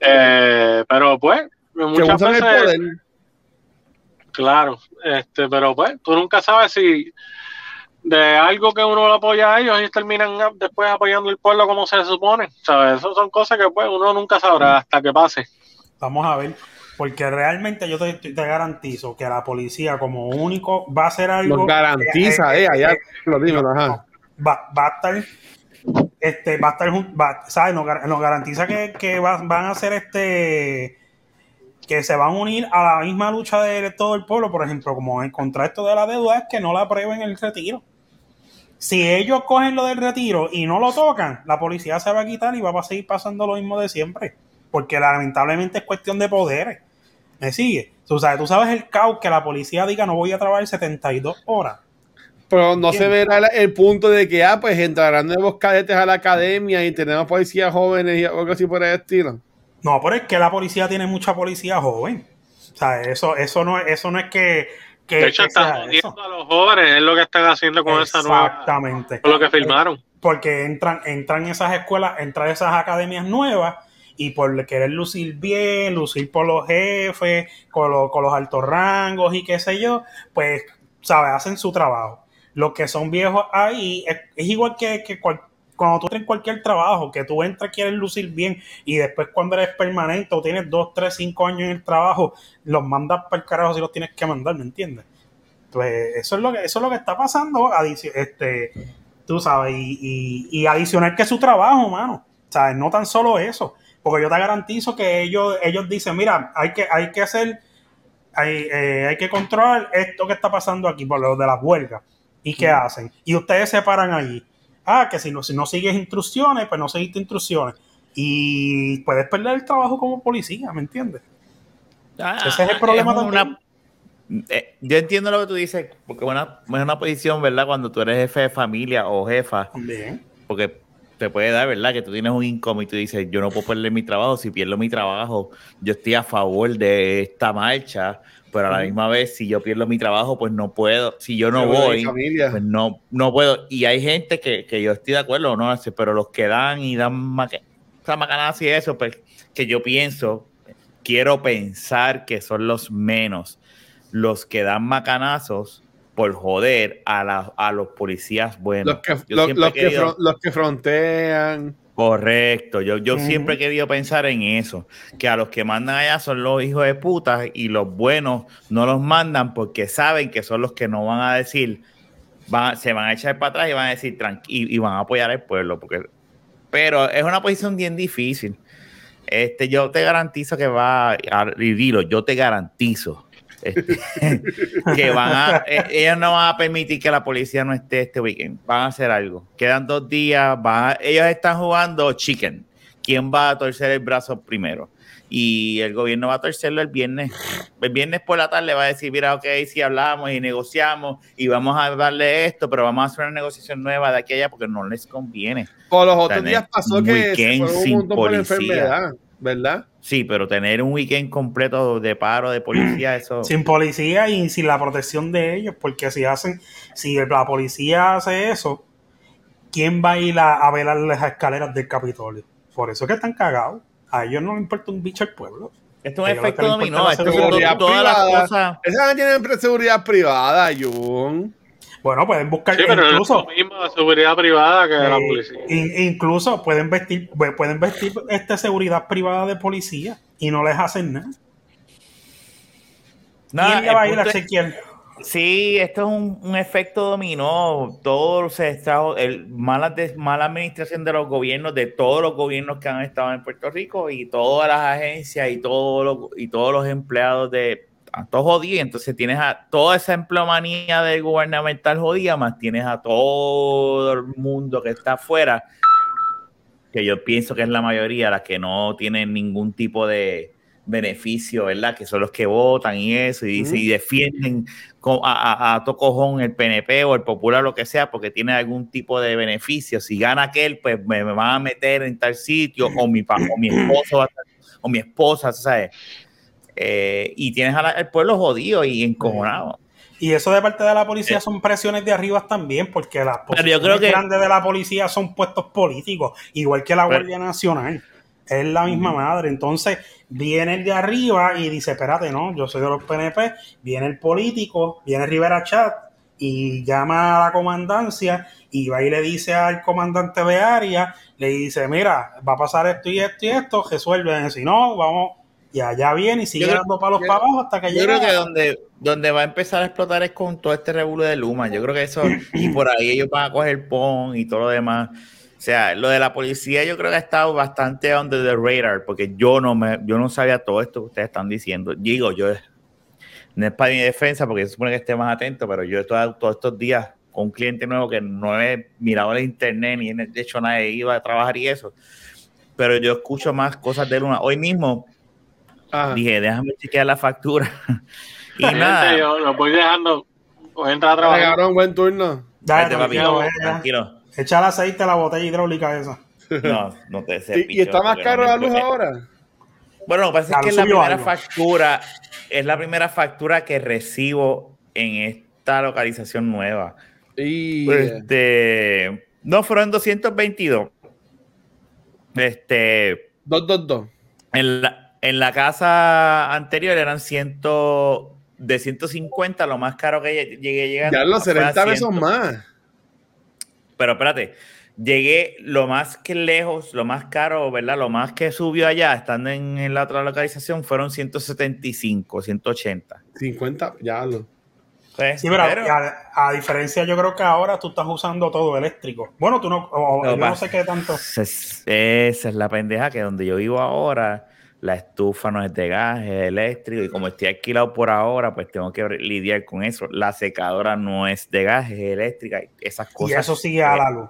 Eh, pero pues, muchas el veces, poder. claro, este, pero pues, tú nunca sabes si de algo que uno lo apoya a ellos, ellos terminan después apoyando el pueblo como se supone, ¿sabes? Esas son cosas que pues uno nunca sabrá hasta que pase. Vamos a ver. Porque realmente yo te, te garantizo que la policía como único va a hacer algo. Nos garantiza, eh, eh, allá eh, lo ajá. va, va a estar este va a estar va- ¿sabes? Nos, gar- nos garantiza que, que va- van a hacer este que se van a unir a la misma lucha de todo el pueblo, por ejemplo, como en contra esto de la deuda es que no la aprueben el retiro. Si ellos cogen lo del retiro y no lo tocan, la policía se va a quitar y va a seguir pasando lo mismo de siempre. Porque lamentablemente es cuestión de poderes. ¿Me sigue? Tú sabes, tú sabes el caos que la policía diga no voy a trabajar 72 horas. Pero no se verá el punto de que, ah, pues entrarán nuevos cadetes a la academia y tenemos policías jóvenes y algo así por el estilo. No, pero es que la policía tiene mucha policía joven. O sea, eso, eso no, eso no es que, que, De hecho, que están eso. jodiendo a los jóvenes, es lo que están haciendo con esa nueva. Exactamente. Con lo que filmaron. Porque entran, entran esas escuelas, entran esas academias nuevas y por querer lucir bien, lucir por los jefes, con, los- con los altos rangos y qué sé yo, pues, ¿sabes? Hacen su trabajo. Los que son viejos ahí es, es igual que, que cual- cuando tú entras en cualquier trabajo, que tú entras, quieres lucir bien y después cuando eres permanente o tienes dos, tres, cinco años en el trabajo, los mandas para el carajo si los tienes que mandar, ¿me entiendes? Pues eso es lo que, eso es lo que está pasando. Este, tú sabes, y, y, y adicional que su trabajo, mano. ¿Sabes? No tan solo eso. Porque yo te garantizo que ellos, ellos dicen, mira, hay que, hay que hacer, hay, eh, hay que controlar esto que está pasando aquí por lo de las huelgas. ¿Y qué hacen? Y ustedes se paran allí. Ah, que si no, si no sigues instrucciones, pues no seguiste instrucciones. Y puedes perder el trabajo como policía, ¿me entiendes? Ah, Ese es el problema es una- también. eh, yo entiendo lo que tú dices, porque es una, es una posición, ¿verdad? Cuando tú eres jefe de familia o jefa, También. porque te puede dar, ¿verdad? Que tú tienes un income y tú dices, yo no puedo perder mi trabajo, si pierdo mi trabajo, yo estoy a favor de esta marcha, pero a la misma vez, si yo pierdo mi trabajo, pues no puedo, si yo no voy, pues no, no puedo. Y hay gente que, que yo estoy de acuerdo, ¿no? Pero los que dan y dan o macanadas y eso, pues que yo pienso, quiero pensar que son los menos los que dan macanazos por joder a, la- a los policías buenos. Los que, los, que, fron- los que frontean. Correcto, yo, yo siempre he querido pensar en eso, que a los que mandan allá son los hijos de puta y los buenos no los mandan porque saben que son los que no van a decir, van, se van a echar para atrás y van a decir tranqui y van a apoyar al pueblo, porque, pero es una posición bien difícil. Este, yo te garantizo que va, a, y dilo, yo te garantizo este, que van a, eh, ellos no van a permitir que la policía no esté este weekend. Van a hacer algo. Quedan dos días. van a- ellos están jugando chicken. ¿Quién va a torcer el brazo primero? Y el gobierno va a torcerlo el viernes. El viernes por la tarde va a decir, mira, ok, si hablamos y negociamos y vamos a darle esto, pero vamos a hacer una negociación nueva de aquí a allá porque no les conviene. Por los otros Tener días pasó que se un montón por enfermedad, ¿verdad? Sí, pero tener un weekend completo de paro de policía, eso... sin policía y sin la protección de ellos, porque si hacen, si la policía hace eso, ¿quién va a ir a, a velar las escaleras del Capitolio? Por eso es que están cagados. A ellos no les importa un bicho el pueblo. Esto es un efecto dominó. es Esto to- todas las privada. cosas... Esa gente tiene seguridad privada, Jun. Bueno, pueden buscar Sí, pero incluso, es lo mismo de seguridad privada que de la eh, policía. in- incluso pueden vestir, pueden vestir esta seguridad privada de policía y no les hacen nada. Nada, ¿Quién le va a el ir a punto es- chequear? Sí, esto es un, un efecto dominó. Todo se extrajo, el mala, de- mala administración de los gobiernos, de todos los gobiernos que han estado en Puerto Rico y todas las agencias y todos los, y todos los empleados de a todos jodidos. Entonces tienes a toda esa empleomanía del gubernamental jodida, más tienes a todo el mundo que está afuera, que yo pienso que es la mayoría, las que no tienen ningún tipo de beneficio, ¿verdad? Que son los que votan y eso, y, y defienden a, a, a tocojón el PNP o el Popular, lo que sea, porque tiene algún tipo de beneficio. Si gana aquel, pues me, me van a meter en tal sitio, o mi, o mi esposo va a estar- o mi esposa, ¿sabes? Eh, y tienes la- al pueblo jodido y encojonado. Y eso de parte de la policía Eh. son presiones de arriba también, porque las Pero yo posiciones creo que- grandes de la policía son puestos políticos, igual que la Pero- Guardia Nacional. Es la misma madre. Entonces, viene el de arriba y dice, espérate, no, yo soy de los PNP, viene el político, viene Rivera Chat y llama a la comandancia y va y le dice al comandante de área, le dice, mira, va a pasar esto y esto y esto, resuelven. Si no, vamos, y allá viene y sigue Yo creo- dando palos yo- para abajo hasta que Yo llega. creo que donde, donde va a empezar a explotar es con todo este revuelo de Luma. Yo creo que eso, y por ahí ellos van a coger PON y todo lo demás. O sea, lo de la policía yo creo que ha estado bastante under the radar, porque yo no me, yo no sabía todo esto que ustedes están diciendo. Digo, yo no es para mi defensa, porque se supone que esté más atento, pero yo todo- todos estos días con un cliente nuevo que no he mirado el internet ni he hecho nada, iba a trabajar y eso. Pero yo escucho más cosas de Luma. Hoy mismo Ajá. dije, déjame chequear la factura. y Gente, nada. yo lo voy dejando. Voy a entrar a trabajar. cabrón, buen turno. Dale, Vete, papi, tranquilo, ve, tranquilo. Echa el aceite a la botella hidráulica esa. No, no te ¿Y, y está más caro la luz ahora? Bueno, lo que pasa Claro, es que es la primera algo. factura, es la primera factura que recibo en esta localización nueva. Y Este, no, fueron 222. Este, dos, dos, dos. en la, en la casa anterior eran 100, de 150, lo más caro que lle- llegué a llegar. Ya los fue a 70 pesos 100. más. Pero espérate, llegué lo más que lejos, lo más caro, ¿verdad? Lo más que subió allá, estando en, en la otra localización, fueron 175, 180. 50, ya lo. Pues, Sí, pero, pero- a, a diferencia, yo creo que ahora tú estás usando todo eléctrico. Bueno, tú no, o- Lo yo no sé qué tanto. Esa es, esa es la pendeja que donde yo vivo ahora, la estufa no es de gas, es eléctrico. Y como estoy alquilado por ahora, pues tengo que lidiar con eso. La secadora no es de gas, es eléctrica. y Esas Y cosas. eso sigue a la luz.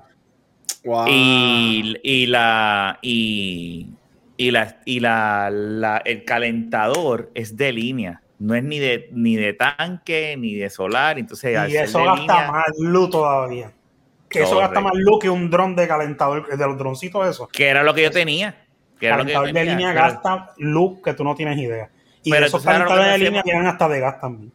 Wow. Y, y la. Y, y la, y la, la- el calentador es de línea. No es ni de, ni de tanque, ni de solar. Entonces, Y eso gasta línea- más luz todavía. Que eso gasta más luz que un dron de calentador, de los droncitos esos. que era lo que yo tenía. Calentador de línea pero- gasta luz que tú no tienes idea. Y Pero esos calentadores de línea tienen hasta de gas también.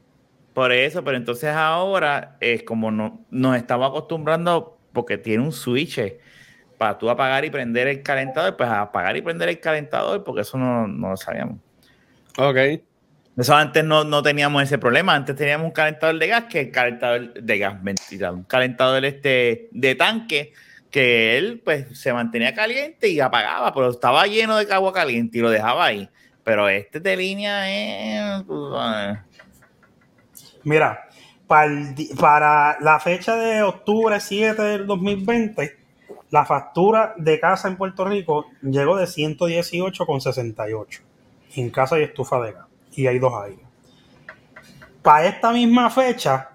Por eso, pero entonces ahora es como no, nos estamos acostumbrando porque tiene un switch para tú apagar y prender el calentador, pues apagar y prender el calentador porque eso no, no lo sabíamos. Ok. Eso antes no, no teníamos ese problema, antes teníamos un calentador de gas que el calentador de gas, mentira, un calentador este de tanque que él pues se mantenía caliente y apagaba, pero estaba lleno de agua caliente y lo dejaba ahí. Pero este de línea es... Mira, para, para la fecha de octubre 7 del 2020, la factura de casa en Puerto Rico llegó de 118,68 en casa y estufa de gas. Y hay dos aires. Para esta misma fecha,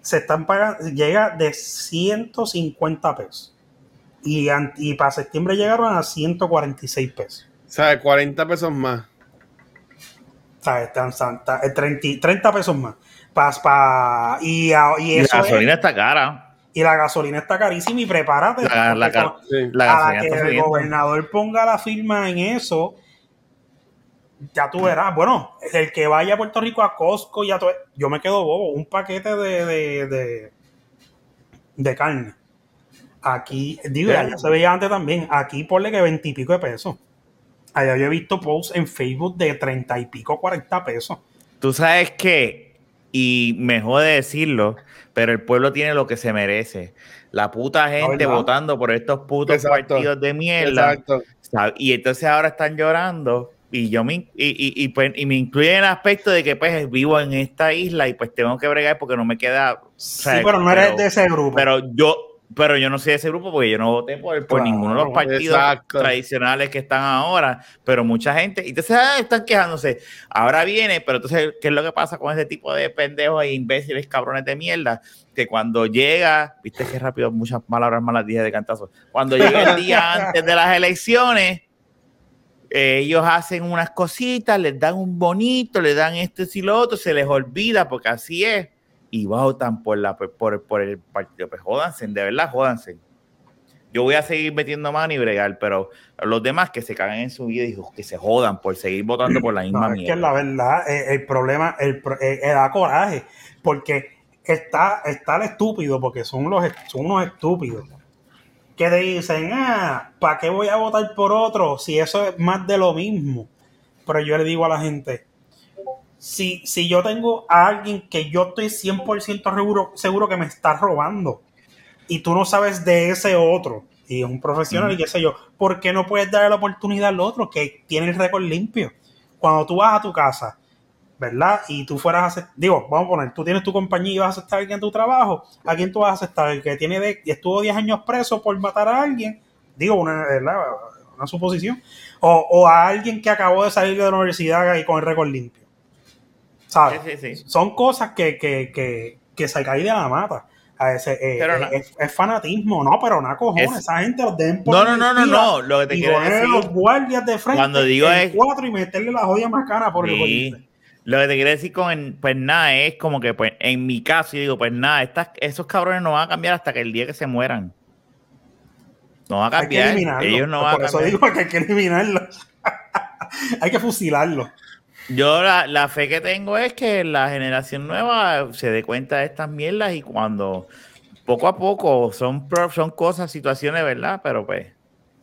se están pagando, llega de 150 pesos. Y, y para septiembre llegaron a 146 pesos. O sea, 40 pesos más. O sea, están santa, eh, 30, 30 pesos más. Pa- pa- y, a- y Y la eso es- gasolina está cara. y la gasolina está carísima y prepárate. La, la, ca- Sí. la a la que está el subiendo. gobernador ponga la firma en eso, ya tú verás. Bueno, el que vaya a Puerto Rico a Costco, ya tú- yo me quedo bobo. Un paquete de, de, de, de carne. Aquí, digo, ya se veía antes también. Aquí ponle que veintipico de pesos. Allá yo he visto posts en Facebook de treinta y pico, cuarenta pesos. Tú sabes que, y me jode decirlo, pero el pueblo tiene lo que se merece. La puta gente votando por estos putos Exacto. partidos de mierda. Exacto. ¿sabes? Y entonces ahora están llorando. Y yo me, in- y, y, y, pues, y me incluye en el aspecto de que pues vivo en esta isla y pues tengo que bregar porque no me queda. o sea, sí, pero no eres de ese grupo. Pero yo, pero yo no soy de ese grupo porque yo no voté por, por Claro, ninguno de los partidos exacto. tradicionales que están ahora, pero mucha gente, y entonces ah, están quejándose. Ahora viene, pero entonces, ¿qué es lo que pasa con ese tipo de pendejos e imbéciles, cabrones de mierda? Que cuando llega, viste que rápido, muchas palabras malas dije de cantazo. Cuando llega el día antes de las elecciones, eh, ellos hacen unas cositas, les dan un bonito, le dan esto y lo otro, se les olvida porque así es y votan por, la, por, por el partido. Pues jódanse, de verdad, jódanse. Yo voy a seguir metiendo mano y bregar, pero los demás que se cagan en su vida y que se jodan por seguir votando por la misma No, es que mierda. la verdad, eh, el problema, el, pro- eh, eh, da coraje, porque está, está el estúpido, porque son, los, son unos estúpidos, que te dicen, ah, ¿para qué voy a votar por otro si eso es más de lo mismo? Pero yo le digo a la gente, si, si yo tengo a alguien que yo estoy 100% seguro, seguro que me está robando y tú no sabes de ese otro, y es un profesional y qué sé yo, ¿por qué no puedes darle la oportunidad al otro que tiene el récord limpio? Cuando tú vas a tu casa, ¿verdad? Y tú fueras a hacer, digo, vamos a poner, tú tienes tu compañía y vas a aceptar a alguien en tu trabajo, ¿a quién tú vas a aceptar? El que tiene de, estuvo 10 años preso por matar a alguien, digo, una, ¿verdad? una suposición, o, o a alguien que acabó de salir de la universidad y con el récord limpio. ¿Sabes? Sí, sí, sí. Son cosas que, que, que, que se caen de la mata. A ese, eh, eh, na- es, es fanatismo, no, pero nada cojones. Es- Esa gente los deben No, no, no, no, no. Lo que te quiero decir. los guardias de frente Cuando digo es- cuatro y meterle la joya más cara por Sí. Lo que te quiero decir con, el- pues nada, es como que, pues, en mi caso, yo digo, pues nada, estas, esos cabrones no van a cambiar hasta que el día que se mueran. No van a cambiar. Ellos no van por a eso cambiar. digo que hay que eliminarlo. Hay que fusilarlo. Yo la, la fe que tengo es que la generación nueva se dé cuenta de estas mierdas y cuando poco a poco son, son cosas, situaciones, ¿verdad? Pero pues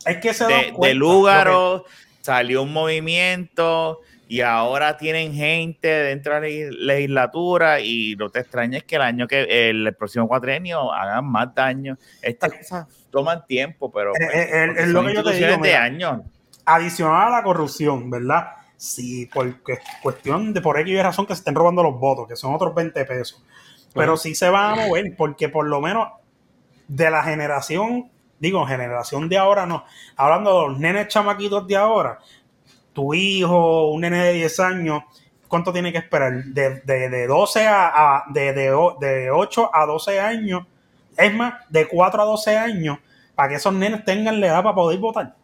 Es que se de, de cuenta, Lúgaro salió un movimiento y ahora tienen gente dentro de la legis- legislatura y no te extrañes que el año que el, próximo cuatrienio hagan más daño. Estas cosas toman tiempo, pero Eh, pues, eh, eh, es lo que yo te digo, de mira. años. adicional a la corrupción, ¿verdad? Sí, porque es cuestión de por X y razón que se estén robando los votos, que son otros 20 pesos. Pero sí se van a mover, porque por lo menos de la generación, digo, generación de ahora no, hablando de los nenes chamaquitos de ahora, tu hijo, un nene de 10 años, ¿cuánto tiene que esperar? De, de, de 12 a, a- de, de, de 8 a 12 años, es más, de 4 a 12 años, para que esos nenes tengan la edad para poder votar.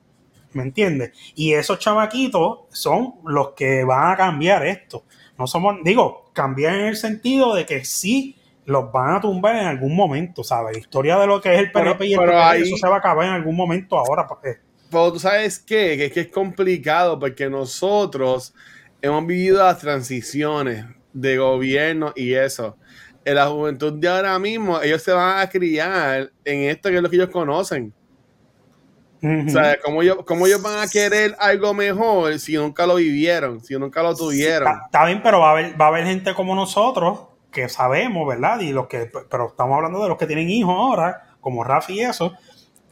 ¿Me entiendes? Y esos chamaquitos son los que van a cambiar esto. No somos, digo, cambiar en el sentido de que sí los van a tumbar en algún momento, ¿sabes? La historia de lo que es el PNP y el ahí- eso se va a acabar en algún momento ahora. Porque, Pero tú sabes qué, que es que es complicado porque nosotros hemos vivido las transiciones de gobierno y eso. En la juventud de ahora mismo, ellos se van a criar en esto que es lo que ellos conocen. O sea, ¿cómo ellos, cómo ellos van a querer algo mejor si nunca lo vivieron, si nunca lo tuvieron? Está, está bien, pero va a haber, va a haber gente como nosotros que sabemos, ¿verdad? Y los que, pero estamos hablando de los que tienen hijos ahora, como Rafi y eso,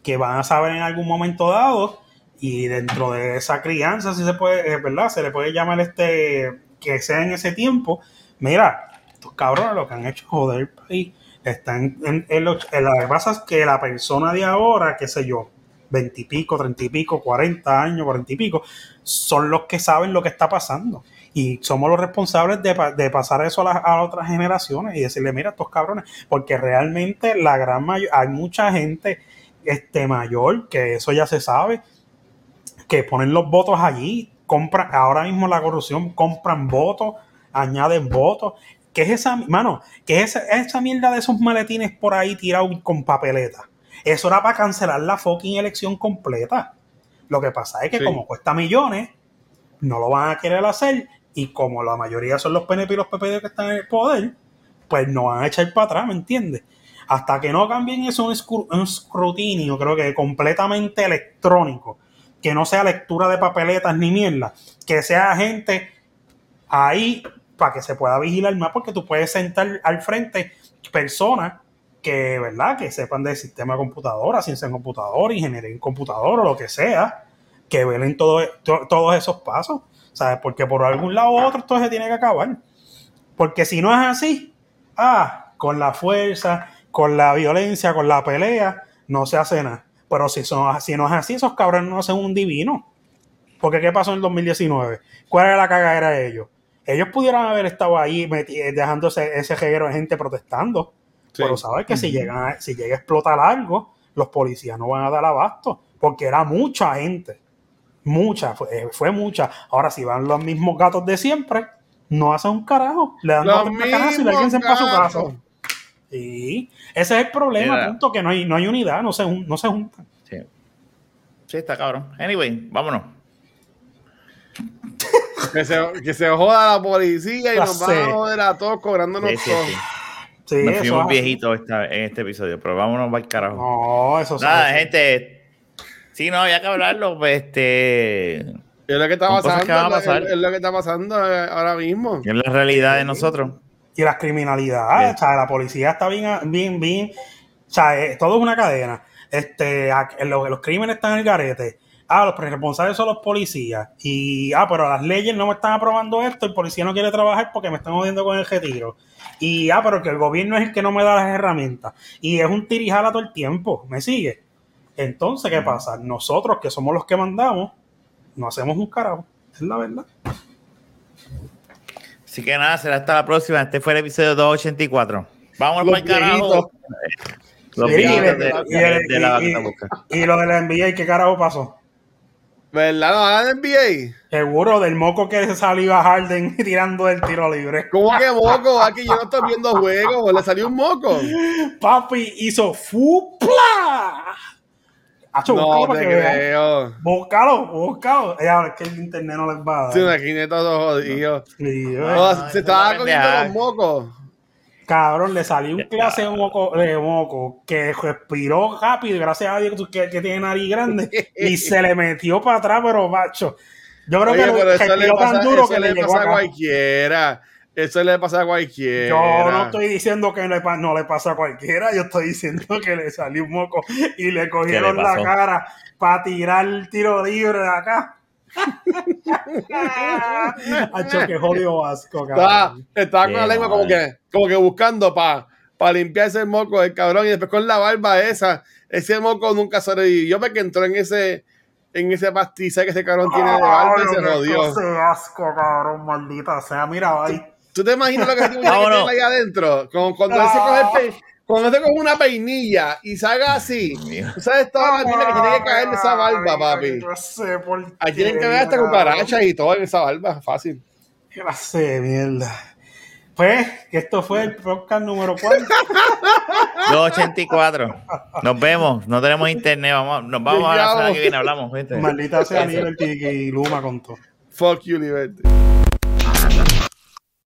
que van a saber en algún momento dado y dentro de esa crianza, si se puede, eh, ¿verdad? Se le puede llamar este, que sea en ese tiempo. Mira, estos cabrones lo que han hecho joder el país. Están en, en lo, en lo que pasa es que la persona de ahora, qué sé yo, veintipico, treinta y pico, cuarenta años, cuarenta y pico, son los que saben lo que está pasando. Y somos los responsables de, de pasar eso a, a otras generaciones y decirle, mira, estos cabrones, porque realmente la gran mayor, hay mucha gente este, mayor, que eso ya se sabe, que ponen los votos allí, compran, ahora mismo la corrupción, compran votos, añaden votos. ¿Qué es esa, mano? ¿Qué es esa, esa mierda de esos maletines por ahí tirados con papeleta? Eso era para cancelar la fucking elección completa. Lo que pasa es que Sí. como cuesta millones, no lo van a querer hacer y como la mayoría son los PNP y los PPD que están en el poder, pues no van a echar para atrás, ¿me entiendes? Hasta que no cambien eso un escrutinio, creo que completamente electrónico, que no sea lectura de papeletas ni mierda, que sea gente ahí para que se pueda vigilar más, porque tú puedes sentar al frente personas que, ¿verdad? Que sepan del sistema de computadora, ciencia en computadora, ingeniería en computadora, lo que sea, que velen todo, to- todos esos pasos, ¿sabes? Porque por algún lado u otro esto se tiene que acabar. Porque si no es así, ah, con la fuerza, con la violencia, con la pelea, no se hace nada. Pero si, son, si no es así, esos cabrones no hacen un divino. Porque ¿qué pasó en el 2019? ¿Cuál era la cagadera de ellos? Ellos pudieran haber estado ahí dejándose ese reguero de gente protestando. Sí. Pero sabes que si, llegan a- si llega a explotar algo, los policías no van a dar abasto. Porque era mucha gente. Mucha, fue, eh, fue mucha. Ahora, si van los mismos gatos de siempre, no hacen un carajo. Le dan Los dos y le alguien se para su casa. Sí, ese es el problema, Mira. punto, que no hay, no hay unidad, no se, no se juntan. Sí. Sí, está cabrón. Anyway, vámonos. Que se, que se joda la policía y nos van a joder a todos cobrándonos Sí, sí, todo. Sí. Nos fuimos viejitos esta- en este episodio, pero vámonos para el carajo. No, eso Nada, sí. gente. Sí, no, había que hablarlo. Pues, este. Es lo que está pasando. que van a es lo- pasar. Es, lo que está pasando eh, ahora mismo. Es la realidad de nosotros. Y las criminalidades, Bien. o sea, la policía está bien, bien, bien, o sea, eh, todo es una cadena. Este, a- en lo- los crímenes están en el garete. Ah, los responsables son los policías. Y, ah, pero las leyes no me están aprobando esto, el policía no quiere trabajar porque me están jodiendo con el retiro. Y, ah, pero que el gobierno es el que no me da las herramientas. Y es un tirijala todo el tiempo, ¿me sigue? Entonces, ¿qué pasa? Nosotros que somos los que mandamos, no hacemos un carajo. Es la verdad. Así que nada, será hasta la próxima. Este fue el episodio 284. Vámonos Los para el carajo. Y lo de la NBA, ¿qué carajo pasó? ¿Verdad? ¿No de NBA? Seguro del moco que se salió a Harden tirando el tiro libre. ¿Cómo que moco? Aquí yo no estoy viendo juegos. Le salió un moco. Papi hizo ¡fupla! Hacho, No te creo. Búscalo, búscalo. Eh, ahora es que el internet no les va a dar. Sí, una quineta todo jodido. Sí, eh. Oh, no, se eso estaba pendeja. los mocos. Cabrón, le salió un clase de moco, de moco que respiró rápido, gracias a Dios que, que tiene nariz grande, y se le metió para atrás, pero macho. Yo creo Oye, que pero eso le pasa, tan duro eso que le le llegó pasa a cualquiera. Eso le pasa a cualquiera. Yo no estoy diciendo que le no le pasa a cualquiera, yo estoy diciendo que le salió un moco y le cogieron la cara para tirar el tiro libre de acá. Hacho, que jodido asco, Estaba, cabrón. estaba con Qué la lengua como que, como que buscando para limpiarse el moco del cabrón y después con la barba esa, ese moco nunca sobrevivió porque entró en ese en ese pastiza que ese cabrón tiene de barba y se qué jodió. de asco, cabrón, maldita sea. Mira, ahí. ¿Tú te imaginas lo que se tiene que Vámonos. tener ahí adentro? Como cuando él se coge el pe- cuando se coge una peinilla y salga así, tú sabes toda la que tiene que caer de esa barba, papi. Yo sé por Ahí qué, tienen que ver hasta cucarachas y todo en esa barba, fácil. Qué clase de mierda. Pues, que esto fue el podcast número 4. 284. Nos vemos. No tenemos internet. Vamos, nos vamos a la semana que viene. Hablamos. ¿viste? Maldita sea Liberty y Luma con todo. Fuck you, Liberty.